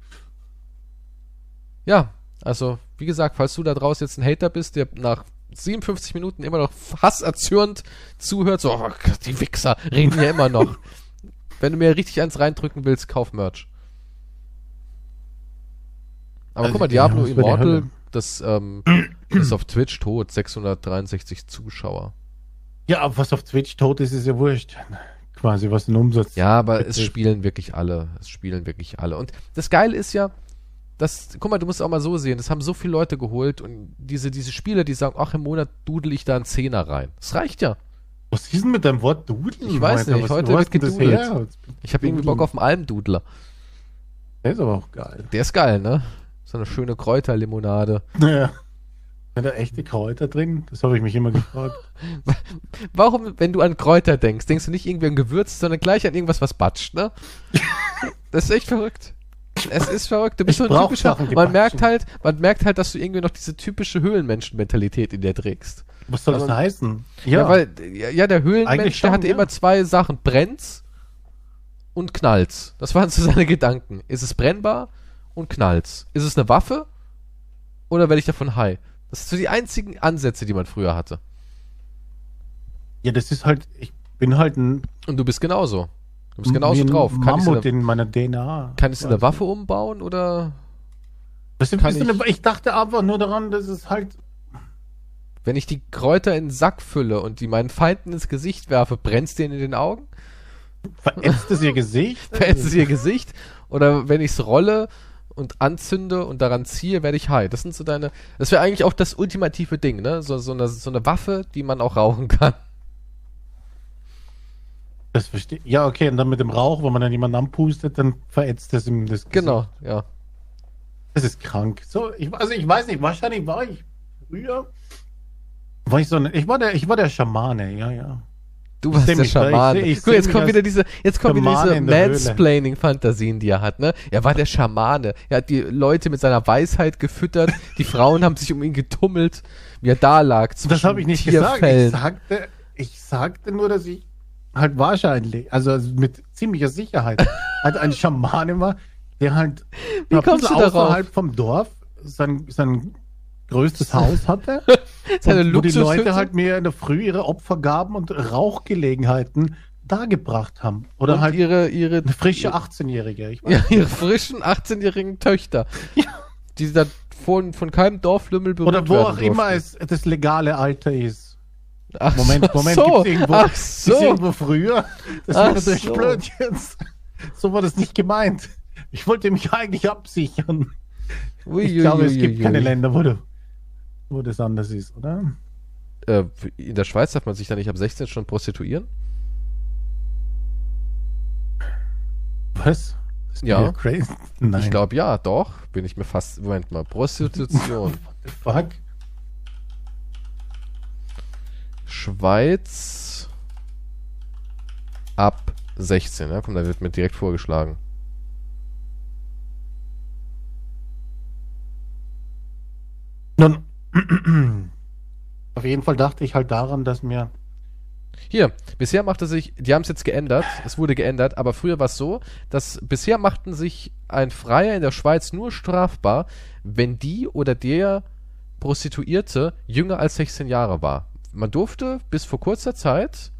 B: Ja, also, wie gesagt, falls du da draußen jetzt ein Hater bist, der nach 57 Minuten immer noch hasserzürnt zuhört, so, oh Gott, die Wichser reden ja immer noch. Wenn du mir richtig eins reindrücken willst, kauf Merch. Aber
C: Also,
B: guck mal, Diablo Immortal. Das ähm, ist auf Twitch tot, 663 Zuschauer.
C: Ja, aber was auf Twitch tot ist, ist ja wurscht. Quasi, was den Umsatz.
B: Ja, aber es
C: betrifft.
B: spielen wirklich alle. Es spielen wirklich alle. Und das Geile ist ja, dass, guck mal, du musst auch mal so sehen, das haben so viele Leute geholt und diese, diese Spieler, die sagen, ach, im Monat dudel ich da einen Zehner rein. Das reicht ja.
C: Was ist denn mit deinem Wort Dudeln?
B: Ich weiß nicht,
C: was,
B: heute wird
C: das
B: gedudelt. Ich habe irgendwie Bock auf einen Almdudler.
C: Der ist aber auch geil.
B: Der ist geil, ne? So eine schöne Kräuterlimonade.
C: Ja. Sind da echte Kräuter drin? Das habe ich mich immer gefragt.
B: Warum, wenn du an Kräuter denkst, denkst du nicht irgendwie an Gewürz, sondern gleich an irgendwas, was batscht, ne? das ist echt verrückt. Es ist verrückt. Du bist
C: Ich
B: so ein typischer.
C: Sachen,
B: Man merkt halt, man merkt halt, dass du irgendwie noch diese typische Höhlenmenschen-Mentalität in dir trägst.
C: Was soll das
B: Aber-
C: heißen?
B: Ja, weil, ja, ja, der Höhlenmensch, der hatte
C: ja.
B: immer zwei Sachen. Brennt's und knallt's. Das waren so seine Gedanken. Ist es brennbar und knallt's? Ist es eine Waffe oder werde ich davon high? Das sind so die einzigen Ansätze, die man früher hatte.
C: ja, das ist halt, ich bin halt ein
B: Und du bist genauso. Du bist genauso drauf. Kann ich
C: Mammut
B: eine,
C: in meiner DNA.
B: kann ich eine Waffe umbauen oder
C: Das ist,
B: kann
C: ist eine,
B: ich-
C: ich dachte einfach nur daran, dass es halt
B: wenn ich die Kräuter in den Sack fülle und die meinen Feinden ins Gesicht werfe, brennt's denen in den Augen?
C: verätzt es ihr Gesicht.
B: Verätzt es ihr Gesicht? Oder wenn ich's rolle und anzünde und daran ziehe, werde ich high. Das sind so deine. Das wäre eigentlich auch das ultimative Ding, ne? So, so, eine, so eine Waffe, die man auch rauchen kann.
C: Das verstehe Ja, okay, und dann mit dem Rauch, wenn man dann jemanden anpustet, dann verätzt es ihm das Gesicht.
B: Genau, ja.
C: Das ist krank. So, ich, also ich weiß nicht, wahrscheinlich war ich früher. War ich so ein, ich war der, ich war der Schamane, ja, ja.
B: Du warst der
C: ich
B: Schamane.
C: seh- ich
B: Guck, jetzt
C: als
B: wieder diese, jetzt kommen wieder diese. Mansplaining-Fantasien, die er hat, ne? Er war der Schamane. Er hat die Leute mit seiner Weisheit gefüttert. Die Frauen haben sich um ihn getummelt, wie er da lag.
C: Das habe ich nicht gesagt. Ich sagte, ich sagte nur, dass ich halt wahrscheinlich, also mit ziemlicher Sicherheit, halt ein Schamane war, der halt
B: Wie kommst du darauf?
C: außerhalb vom Dorf sein, sein größtes Haus hatte. Wo die? Leute halt mir in der Früh ihre Opfer gaben und Rauchgelegenheiten dargebracht haben. Oder
B: und
C: halt
B: ihre, ihre,
C: frische 18-Jährige. Ich weiß
B: ja, ihre frischen 18-jährigen Töchter. Die da von, von keinem Dorflümmel berührt
C: Oder wo auch immer
B: durften.
C: es das legale Alter ist.
B: Ach
C: Moment,
B: so,
C: Moment,
B: so.
C: gibt's irgendwo,
B: Ach
C: gibt's
B: so.
C: irgendwo früher? Das
B: Ach
C: wäre natürlich
B: so.
C: blöd jetzt. So war das nicht gemeint. Ich wollte mich eigentlich absichern.
B: Ui,
C: ich
B: ui,
C: glaube,
B: ui,
C: es gibt keine. Länder, wo, du, wo das anders ist, oder?
B: Äh, in der Schweiz darf man sich da nicht ab 16 schon prostituieren?
C: Was?
B: Ja.
C: Crazy. Nein.
B: Ich glaube ja, doch. Bin ich mir fast. Moment mal. Prostitution.
C: What the fuck?
B: Schweiz ab 16. Ja, komm, da wird mir direkt vorgeschlagen.
C: Nun, auf jeden Fall dachte ich halt daran, dass mir
B: Hier, bisher machte sich, die haben es jetzt geändert, es wurde geändert, aber früher war es so, dass bisher machten sich ein Freier in der Schweiz nur strafbar, wenn die oder der Prostituierte jünger als 16 Jahre war. Man durfte bis vor kurzer Zeit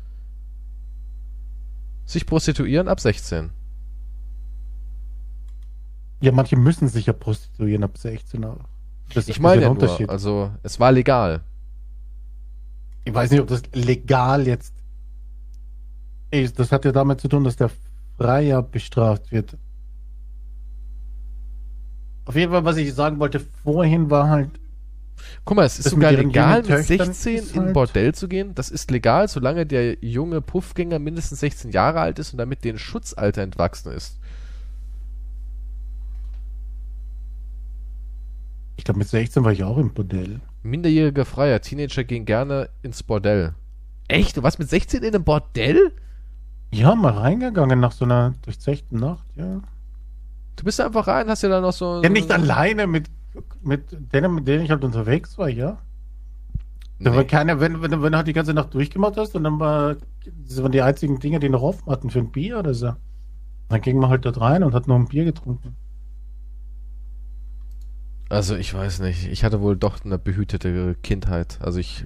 B: sich prostituieren ab 16.
C: Ja, manche müssen sich ja prostituieren ab 16. aber Das
B: Ich meine
C: ein
B: ja
C: Unterschied.
B: nur, also es war legal.
C: Ich weiß nicht, ob das legal jetzt ist. Das hat ja damit zu tun, dass der Freier bestraft wird. Auf jeden Fall, was ich sagen wollte vorhin, war halt,
B: Guck mal, es ist sogar
C: mit
B: legal, mit
C: Töchtern
B: 16
C: ist
B: in ein
C: halt-
B: Bordell zu gehen. Das ist legal, solange der junge Puffgänger mindestens 16 Jahre alt ist und damit den Schutzalter entwachsen ist.
C: Ich glaube, mit 16 war ich auch im Bordell.
B: Minderjährige Freier, Teenager gehen gerne ins Bordell. Echt? Du warst mit 16 in einem Bordell?
C: Ja, mal reingegangen nach so einer durchzechten Nacht, ja.
B: Du bist einfach rein, hast ja dann noch so.
C: Ja,
B: so
C: nicht alleine, mit, mit denen, mit denen ich halt unterwegs war, ja. Da war
B: Nee.
C: keiner, wenn, wenn, wenn du halt die ganze Nacht durchgemacht hast und dann war, das waren die einzigen Dinge, die noch offen hatten für ein Bier oder so. Dann ging man halt dort rein und hat noch ein Bier getrunken.
B: Also ich weiß nicht. Ich hatte wohl doch eine behütete Kindheit. Also ich.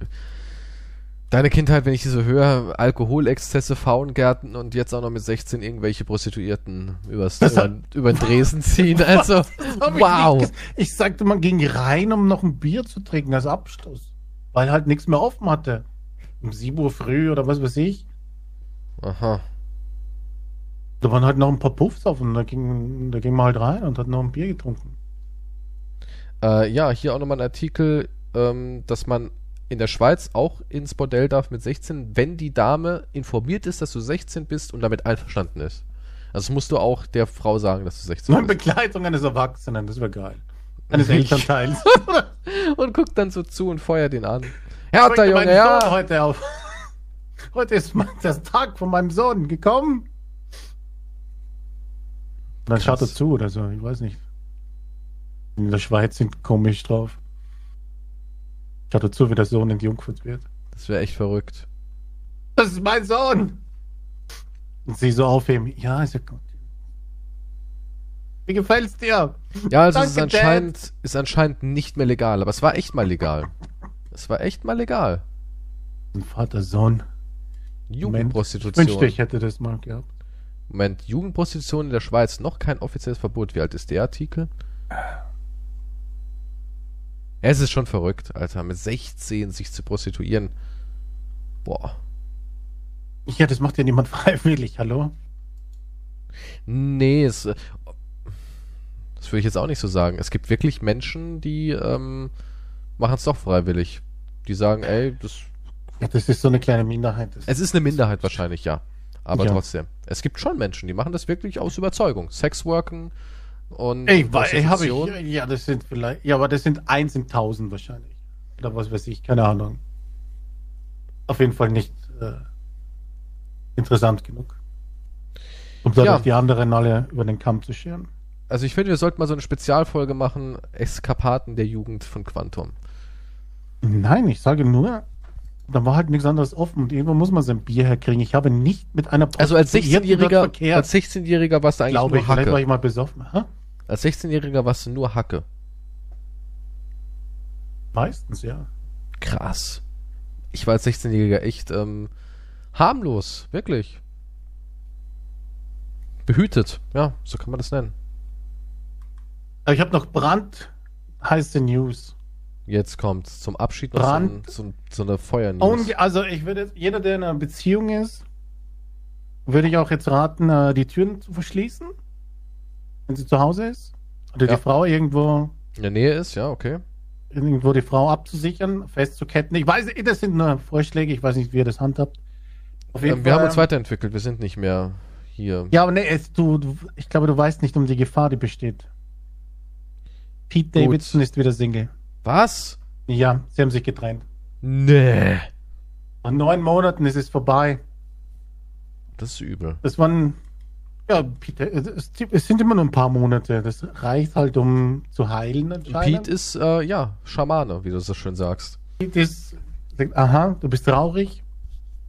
B: Deine Kindheit, wenn ich diese höre, Alkoholexzesse, Faungärten und jetzt auch noch mit 16 irgendwelche Prostituierten übers,
C: Das
B: über, den Dresen ziehen. Also,
C: ich
B: wow.
C: ges- Ich sagte, man ging rein, um noch ein Bier zu trinken als Abstoß. Weil halt nichts mehr offen hatte. Um 7 Uhr früh oder was weiß ich.
B: Aha.
C: Da waren halt noch ein paar Puffs offen. Da ging, da ging man halt rein und hat noch ein Bier getrunken.
B: Äh, ja, hier auch nochmal ein Artikel, ähm, dass man in der Schweiz auch ins Bordell darf mit 16, wenn die Dame informiert ist, dass du 16 bist und damit einverstanden ist. Also musst du auch der Frau sagen, dass du 16
C: Nur in
B: bist.
C: Begleitung eines Erwachsenen, das wäre geil. Eines Elternteils.
B: Und guckt dann so zu und feuert ihn an.
C: Bringt
B: Junge, ja.
C: heute auf. Heute ist mein- der Tag von meinem Sohn gekommen. Dann schaut er zu oder so, ich weiß nicht. In der Schweiz sind komisch drauf. Schaut er zu, wie der Sohn entjungfert wird.
B: Das wäre echt verrückt.
C: Das ist mein Sohn! Und sie so aufheben. Ja, ist ja gut. Wie gefällt's dir?
B: Ja, also es ist
C: Danke, Dad.
B: anscheinend, ist anscheinend nicht mehr legal, aber es war echt mal legal. Es war echt mal legal.
C: Ein Vater-Sohn. Ich
B: Jugendprostitution.
C: wünschte, ich hätte das mal gehabt.
B: Moment, Jugendprostitution in der Schweiz, noch kein offizielles Verbot. Wie alt ist der Artikel? Es ist schon verrückt, Alter, mit 16 sich zu prostituieren. Boah.
C: Ja, das macht ja niemand freiwillig, hallo?
B: Nee, es, äh, das würde ich jetzt auch nicht so sagen. Es gibt wirklich Menschen, die ähm, machen es doch freiwillig. Die sagen, ey, das,
C: Ja, das ist so eine kleine Minderheit. Das
B: es ist eine Minderheit wahrscheinlich, ja. Aber
C: Ja.
B: trotzdem. Es gibt schon Menschen, die machen das wirklich aus Überzeugung. Sexworken und
C: Ey, ey, hab ich, ja, das sind vielleicht, ja, aber das sind eins in tausend wahrscheinlich. Oder was weiß ich, keine Ahnung. Auf jeden Fall nicht äh, interessant genug. Um dadurch
B: Ja.
C: die anderen alle über den Kamm zu scheren.
B: Also ich finde, wir sollten mal so eine Spezialfolge machen, Eskapaden der Jugend von Quantum.
C: Nein, ich sage nur, da war halt nichts anderes offen und irgendwo muss man sein Bier herkriegen. Ich habe nicht mit einer
B: Also als
C: Prostituierten dort
B: 16-Jähriger,
C: verkehrt,
B: als 16-Jähriger warst du eigentlich
C: glaube
B: nur
C: ich, vielleicht war
B: Hacke.
C: ich mal besoffen. Hä?
B: Als 16-Jähriger warst du nur Hacke.
C: Meistens, ja.
B: Krass. Ich war als 16-Jähriger echt ähm, harmlos, wirklich. Behütet, ja, so kann man das nennen.
C: Ich habe noch brandheiße News.
B: Jetzt kommt zum Abschied noch
C: Brand-
B: so, ein, so, so eine Feuernews.
C: Und also ich würde, jeder, der in einer Beziehung ist, würde ich auch jetzt raten, äh, die Türen zu verschließen, wenn sie zu Hause ist. Oder
B: Ja.
C: die Frau irgendwo,
B: In der Nähe ist, ja, okay.
C: irgendwo die Frau abzusichern, festzuketten. Ich weiß, das sind nur Vorschläge, ich weiß nicht, wie ihr das handhabt. Auf
B: Ähm, wir haben uns weiterentwickelt, wir sind nicht mehr hier.
C: Ja, aber nee, es, du, du, ich glaube, du weißt nicht um die Gefahr, die besteht. Pete
B: Gut.
C: Davidson ist wieder Single.
B: Was?
C: Ja, sie haben sich getrennt.
B: Nee.
C: Nach neun Monaten ist es vorbei.
B: Das ist übel.
C: Das waren, ja, Peter, es, es sind immer nur ein paar Monate. Das reicht halt, um zu heilen anscheinend.
B: Pete ist, äh, ja, Schamane, wie du so schön sagst.
C: Pete ist, sagt, aha, du bist traurig.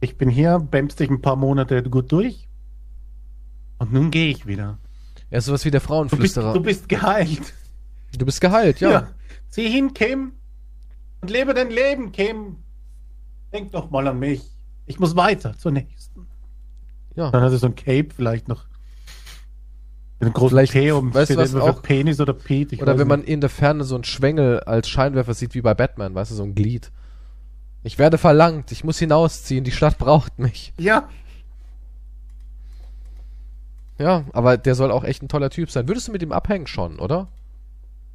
C: Ich bin hier, bämst dich ein paar Monate gut durch. Und nun gehe ich wieder.
B: Er ist sowas wie der
C: Du bist,
B: Frauenflüsterer.
C: du bist geheilt.
B: Du bist geheilt, ja.
C: Zieh hin, Kim. Und lebe dein Leben, Kim. Denk doch mal an mich. Ich muss weiter zur nächsten.
B: Ja.
C: Dann hat er so ein Cape vielleicht noch. Mit einem großen
B: Vielleicht,
C: P um
B: weißt du
C: steht
B: was
C: für
B: auch-
C: Penis oder Pete. ich
B: Oder wenn man
C: nicht.
B: in der Ferne so einen Schwengel als Scheinwerfer sieht, wie bei Batman, weißt du, so ein Glied. Ich werde verlangt, ich muss hinausziehen, die Stadt braucht mich.
C: Ja,
B: Ja, aber der soll auch echt ein toller Typ sein. Würdest du mit ihm abhängen schon, oder?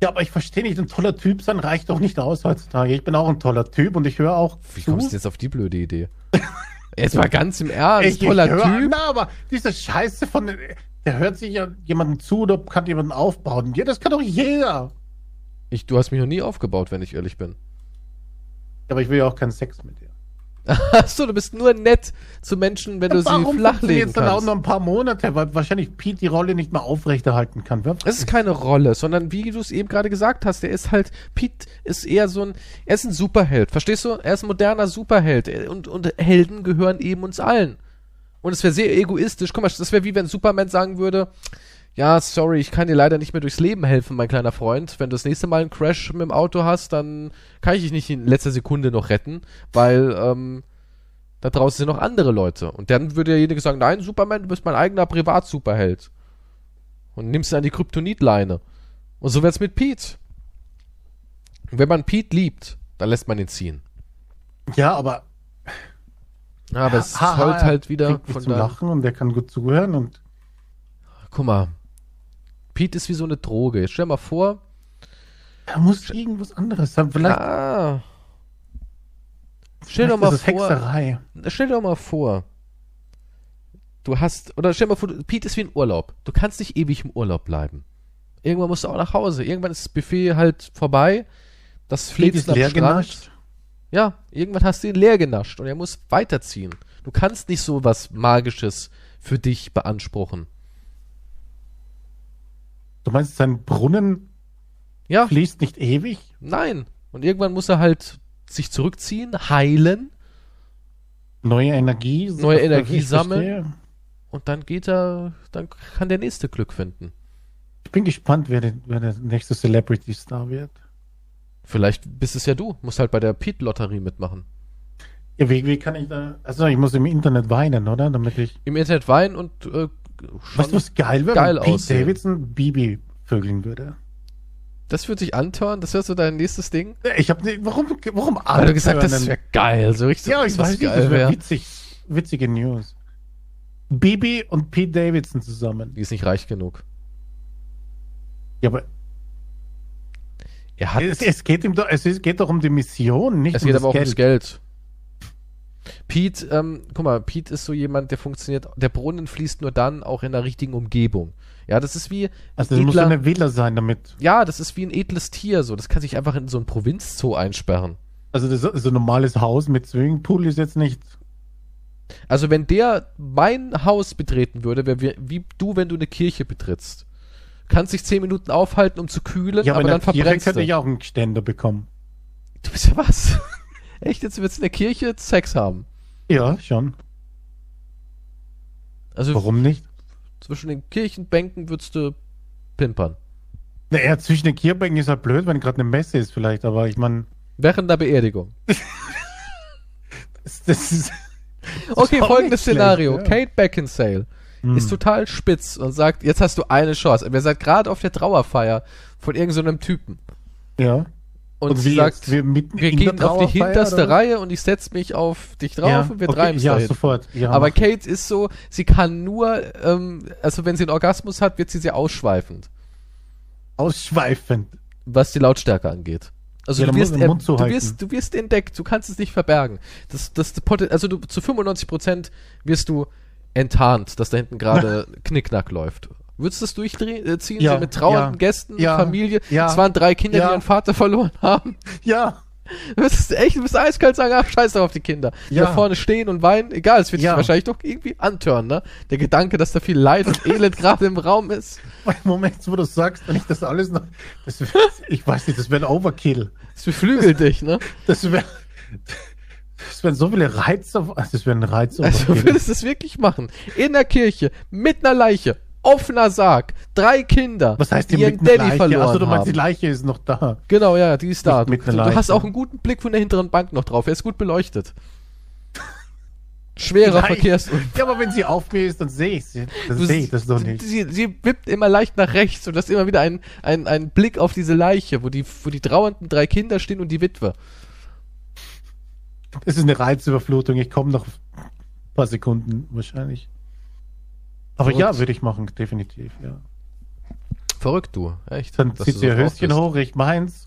C: ja, aber ich verstehe nicht, ein toller Typ sein reicht doch nicht aus heutzutage. Ich bin auch ein toller Typ und ich höre auch
B: Wie
C: zu.
B: kommst du jetzt auf die blöde Idee? Jetzt mal ganz im Ernst,
C: ich,
B: toller
C: ich höre,
B: Typ.
C: Na, aber diese Scheiße von, der hört sich ja jemanden zu oder kann jemanden aufbauen. Ja, das kann doch jeder.
B: Ich, du hast mich noch nie aufgebaut, wenn ich ehrlich bin.
C: Aber ich will ja auch keinen Sex mit dir.
B: Achso, du bist nur nett zu Menschen, wenn du sie
C: Warum
B: flachlegen
C: funktioniert's dann auch
B: kannst.
C: nur ein paar Monate, weil wahrscheinlich Pete die Rolle nicht mehr aufrechterhalten kann.
B: Es ist keine Rolle, sondern wie du es eben gerade gesagt hast, der ist halt, Pete ist eher so ein, er ist ein Superheld, verstehst du? Er ist ein moderner Superheld Er- und, und Helden gehören eben uns allen. Und es wäre sehr egoistisch, guck mal, das wäre wie wenn Superman sagen würde, ja, sorry, ich kann dir leider nicht mehr durchs Leben helfen, mein kleiner Freund. Wenn du das nächste Mal einen Crash mit dem Auto hast, dann kann ich dich nicht in letzter Sekunde noch retten, weil, ähm, da draußen sind noch andere Leute. Und dann würde derjenige sagen, nein, Superman, du bist mein eigener Privatsuperheld. Und nimmst an die Kryptonitleine. Und so wird's mit Pete. Und wenn man Pete liebt, dann lässt man ihn ziehen.
C: Ja, aber
B: Ja, aber es
C: Haha,
B: zollt halt wieder von der.
C: Lachen und der kann gut zuhören und
B: Guck mal. Pete ist wie so eine Droge. Jetzt stell dir mal vor.
C: er muss irgendwas anderes sein. Vielleicht,
B: Ah. Stell doch mal vor.
C: Hexerei.
B: Stell dir doch mal vor. du hast, oder stell dir mal vor, Pete ist wie ein Urlaub. Du kannst nicht ewig im Urlaub bleiben. Irgendwann musst du auch nach Hause. Irgendwann ist das Buffet halt vorbei. Das
C: Pete ist leer
B: Strand.
C: genascht.
B: Ja, irgendwann hast du ihn leer genascht und er muss weiterziehen. Du kannst nicht so was Magisches für dich beanspruchen.
C: Du meinst, sein Brunnen
B: Ja,
C: fließt nicht ewig?
B: nein. Und irgendwann muss er halt sich zurückziehen, heilen
C: Neue Energie?
B: Neue Energie sammeln.
C: verstehe.
B: und dann geht er, dann kann der nächste Glück finden.
C: Ich bin gespannt, wer der, wer der nächste Celebrity-Star wird.
B: Vielleicht bist es ja du, musst halt bei der Pete-Lotterie mitmachen.
C: Ja, wie, wie kann ich da. Also, ich muss im Internet weinen, oder? Damit ich.
B: Im Internet weinen und äh,
C: Weißt du, was geil wäre?
B: geil
C: wenn Pete
B: aussehen.
C: Davidson Bibi vögeln würde.
B: das wird sich antören, das wäre so dein nächstes Ding.
C: Ich habe nicht. Warum, warum
B: Weil du gesagt hast, das wäre geil, so richtig.
C: Ja, ich weiß nicht, das wäre witzig. Witzige News. Bibi und Pete Davidson zusammen.
B: Die ist nicht reich genug.
C: Ja, aber
B: Er hat,
C: es, es, geht ihm doch, es ist- geht doch um die Mission, nicht
B: Es
C: um
B: geht
C: das
B: aber auch
C: Geld.
B: ums Geld. Pete, ähm, guck mal, Pete ist so jemand, der funktioniert, der Brunnen fließt nur dann auch in der richtigen Umgebung. Ja, das ist wie,
C: Also,
B: ein
C: es muss
B: edler-
C: eine Villa sein damit.
B: ja, das ist wie ein edles Tier, so. Das kann sich einfach in so ein Provinzzoo einsperren.
C: Also, das, so ein normales Haus mit Swimmingpool ist jetzt nicht.
B: Also, wenn der mein Haus betreten würde, wäre wie du, wenn du eine Kirche betrittst. Kannst dich zehn Minuten aufhalten, um zu kühlen,
C: Ja, aber,
B: aber
C: in
B: dann
C: der Kirche
B: verbrennst
C: könnte
B: du.
C: ich auch einen Ständer bekommen.
B: Du bist ja was? Echt, jetzt willst du in der Kirche Sex haben?
C: Ja, schon.
B: Also,
C: Warum nicht?
B: zwischen den Kirchenbänken würdest du pimpern.
C: Naja, zwischen den Kirchbänken ist halt blöd, wenn gerade eine Messe ist vielleicht, aber ich meine,
B: Während der Beerdigung.
C: das, das ist...
B: Okay,
C: auch
B: folgendes Szenario.
C: ja.
B: Kate Beckinsale
C: Hm.
B: ist total spitz und sagt, jetzt hast du eine Chance. Wir seid gerade auf der Trauerfeier von irgendeinem Typen.
C: Ja.
B: Und, sie
C: wie
B: sagt,
C: wir,
B: wir gehen auf die hinterste
C: oder?
B: Reihe und ich setze mich auf dich drauf
C: ja.
B: und wir
C: okay,
B: treiben es
C: Ja,
B: dahin.
C: sofort. Ja,
B: Aber. Kate ist so, sie kann nur, ähm, also wenn sie einen Orgasmus hat, wird sie sehr ausschweifend,
C: ausschweifend.
B: was die Lautstärke angeht. Also
C: Ja,
B: du, wirst,
C: Mund
B: du, wirst, du wirst entdeckt, du kannst es nicht verbergen. Das, das, also du, zu 95% wirst du enttarnt, dass da hinten gerade Knickknack läuft. Würdest du das durchziehen,
C: Ja,
B: so mit trauernden
C: ja,
B: Gästen,
C: ja,
B: Familie?
C: ja,
B: es waren drei Kinder,
C: ja.
B: die ihren Vater verloren haben.
C: Ja,
B: Du wirst echt, du wirst eiskalt sagen, ach, scheiß drauf, die Kinder. Die
C: Ja.
B: da vorne stehen und weinen, egal, es wird
C: Ja.
B: dich wahrscheinlich doch irgendwie antören, ne? Der Gedanke, dass da viel Leid und Elend gerade im Raum ist.
C: Moment, wo du sagst, wenn ich das alles noch. Das ich weiß nicht, das wäre ein Overkill.
B: Das beflügelt dich, ne?
C: Das wäre. Das wären so viele Reize. Das wäre ein Reiz.
B: Also du würdest es wirklich machen. In der Kirche, mit einer Leiche, offener Sarg, drei Kinder,
C: Was heißt die
B: die ihren
C: mit
B: Daddy
C: Leiche?
B: verloren
C: Achso, du meinst, die
B: haben.
C: Leiche ist noch da.
B: Genau, ja, die ist da.
C: Nicht
B: Du,
C: mit einer
B: du hast auch einen guten Blick von der hinteren Bank noch drauf. Er ist gut beleuchtet. Schwerer. Verkehrsunfall.
C: Ja, aber wenn sie auf mir ist, dann sehe ich sie. Dann
B: Du
C: sehe ich das doch nicht.
B: Sie, sie wippt immer leicht nach rechts und du hast immer wieder einen, einen, einen Blick auf diese Leiche, wo die, wo die trauernden drei Kinder stehen und die Witwe.
C: Es ist eine Reizüberflutung. Ich komme noch ein paar Sekunden wahrscheinlich. Aber
B: Verrückt.
C: ja, würde ich machen, definitiv, ja.
B: Verrückt, du. Echt.
C: Dann zieht ihr Höschen hoch, ich meins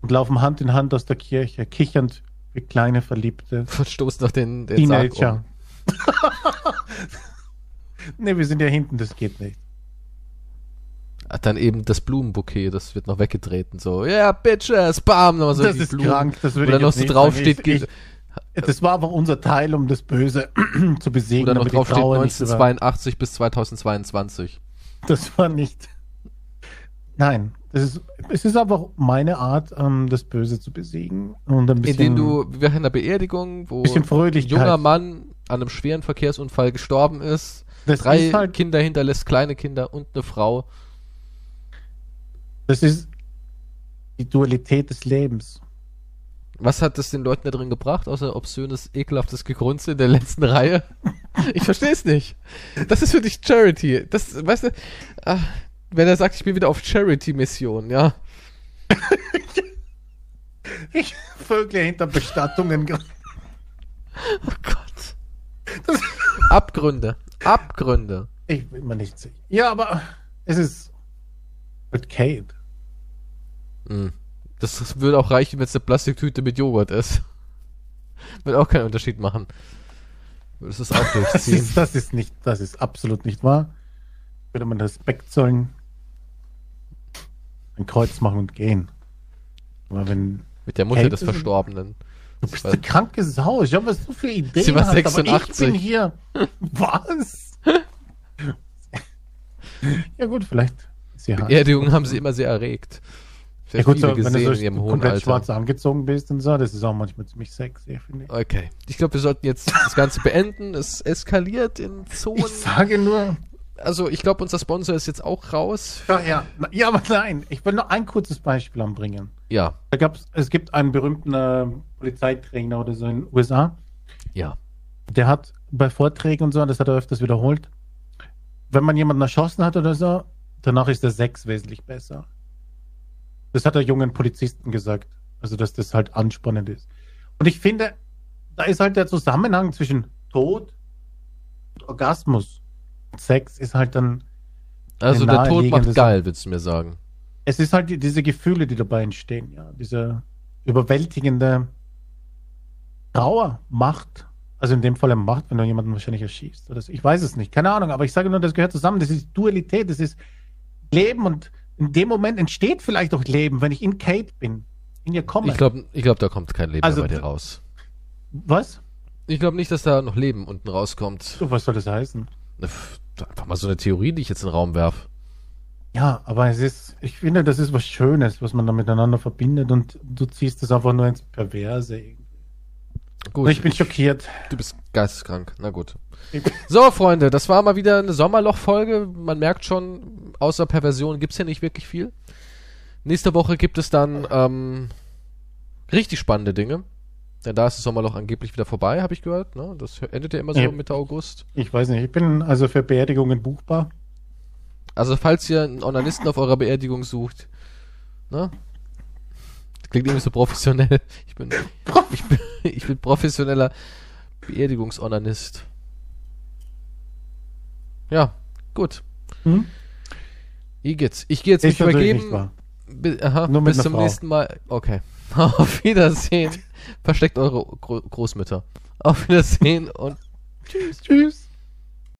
C: und laufen Hand in Hand aus der Kirche, kichernd wie kleine Verliebte
B: Verstoßt noch den, den Sarg
C: Teenager.
B: um.
C: ne, wir sind ja hinten, das geht nicht.
B: Dann eben das Blumenbouquet, das wird noch weggetreten. So, ja, yeah, Bitches, bam, nochmal so
C: das ist
B: Blumen.
C: krank, das würde
B: Oder
C: ich
B: noch so
C: nicht
B: draufsteht.
C: Ich, ich, das war einfach unser Teil, um das Böse zu besiegen.
B: oder noch draufsteht
C: Trauer nicht über-
B: 1982 bis 2022.
C: Das war nicht. Nein, das ist, es ist einfach meine Art, ähm, das Böse zu besiegen und ein
B: In
C: bisschen.
B: denen du während einer Beerdigung, wo ein junger Mann an einem schweren Verkehrsunfall gestorben ist,
C: das
B: drei
C: ist halt,
B: Kinder hinterlässt, kleine Kinder und eine Frau.
C: Das ist die Dualität des Lebens.
B: Was hat das den Leuten da drin gebracht, außer obszönes, ekelhaftes Gegrunze in der letzten Reihe? Ich verstehe es nicht. Das ist für dich Charity. Das, weißt du, ah, wenn er sagt, ich bin wieder auf Charity-Mission, ja.
C: Ich Vögel hinter Bestattungen.
B: Oh Gott. Abgründe. Abgründe.
C: Ich bin mir nicht sicher. Ja, aber es ist mit Kate.
B: Mm. Das würde auch reichen, wenn es eine Plastiktüte mit Joghurt ist. Würde auch keinen Unterschied machen. Würdest du es auch
C: Das
B: durchziehen?
C: ist, das ist nicht, das ist absolut nicht wahr. Würde man Respekt zollen, ein Kreuz machen und gehen. Aber wenn
B: Mit der Mutter
C: Kälte
B: des Verstorbenen.
C: du bist eine kranke Sau, ich habe so viele Ideen,
B: Sie war
C: hast, aber ich
B: 86.
C: bin hier. Was? ja gut, vielleicht.
B: Beerdigungen haben sie immer sehr erregt. Sehr
C: Ja gut,
B: viele
C: so, wenn
B: gesehen
C: du
B: in ihrem
C: so
B: hohen
C: komplett
B: Alter.
C: schwarz angezogen bist und so, das ist auch manchmal ziemlich sexy, finde ich.
B: Okay. Ich glaube, wir sollten jetzt das Ganze beenden. Es eskaliert in Zonen.
C: Ich sage nur,
B: Also, ich glaube, unser Sponsor ist jetzt auch raus.
C: ja, ja, ja, aber nein, ich will nur ein kurzes Beispiel anbringen.
B: Ja.
C: Da gab's, es gibt einen berühmten äh, Polizeitrainer oder so in den USA,
B: Ja.
C: der hat bei Vorträgen und so, das hat er öfters wiederholt, wenn man jemanden erschossen hat oder so, danach ist der Sex wesentlich besser. Das hat er jungen Polizisten gesagt. Also, dass das halt anspannend ist. Und ich finde, da ist halt der Zusammenhang zwischen Tod und Orgasmus. Sex ist halt dann,
B: Also, der Tod macht geil, willst du mir sagen.
C: es ist halt die, diese Gefühle, die dabei entstehen, ja. Diese überwältigende Trauer, Macht. Also in dem Fall Macht, wenn du jemanden wahrscheinlich erschießt. Oder so. Ich weiß es nicht. Keine Ahnung, aber ich sage nur, das gehört zusammen. Das ist Dualität, das ist Leben und in dem Moment entsteht vielleicht auch Leben, wenn ich in Kate bin, in ihr komme.
B: Ich glaube, ich glaub, da kommt kein Leben
C: Also,
B: mehr bei dir raus.
C: Was?
B: Ich glaube nicht, dass da noch Leben unten rauskommt.
C: Was soll das heißen?
B: Pff, Einfach mal so eine Theorie, die ich jetzt in den Raum werf.
C: Ja, aber es ist, ich finde, das ist was Schönes, was man da miteinander verbindet und du ziehst das einfach nur ins Perverse.
B: Gut,
C: ich bin schockiert.
B: du bist geisteskrank. Na gut. So, Freunde, das war mal wieder eine Sommerloch-Folge. Man merkt schon, außer Perversion gibt's ja nicht wirklich viel. Nächste Woche gibt es dann ähm, richtig spannende Dinge. Denn da ist das Sommerloch angeblich wieder vorbei, habe ich gehört. Ne? Das endet ja immer so
C: Ja.
B: Mitte August.
C: Ich weiß nicht, ich bin also für Beerdigungen buchbar.
B: Also, falls ihr einen Onanisten auf eurer Beerdigung sucht, ne? Klingt irgendwie so professionell. Ich bin, ich bin, ich bin professioneller Beerdigungsonanist. Ja, gut.
C: Hm?
B: Igitt. Ich gehe jetzt mich übergeben.
C: nicht wahr.
B: Bi- Aha, bis zum
C: Frau.
B: nächsten Mal. Okay. Auf Wiedersehen. Versteckt eure Gro Großmütter. Auf Wiedersehen und
C: Tschüss. Tschüss.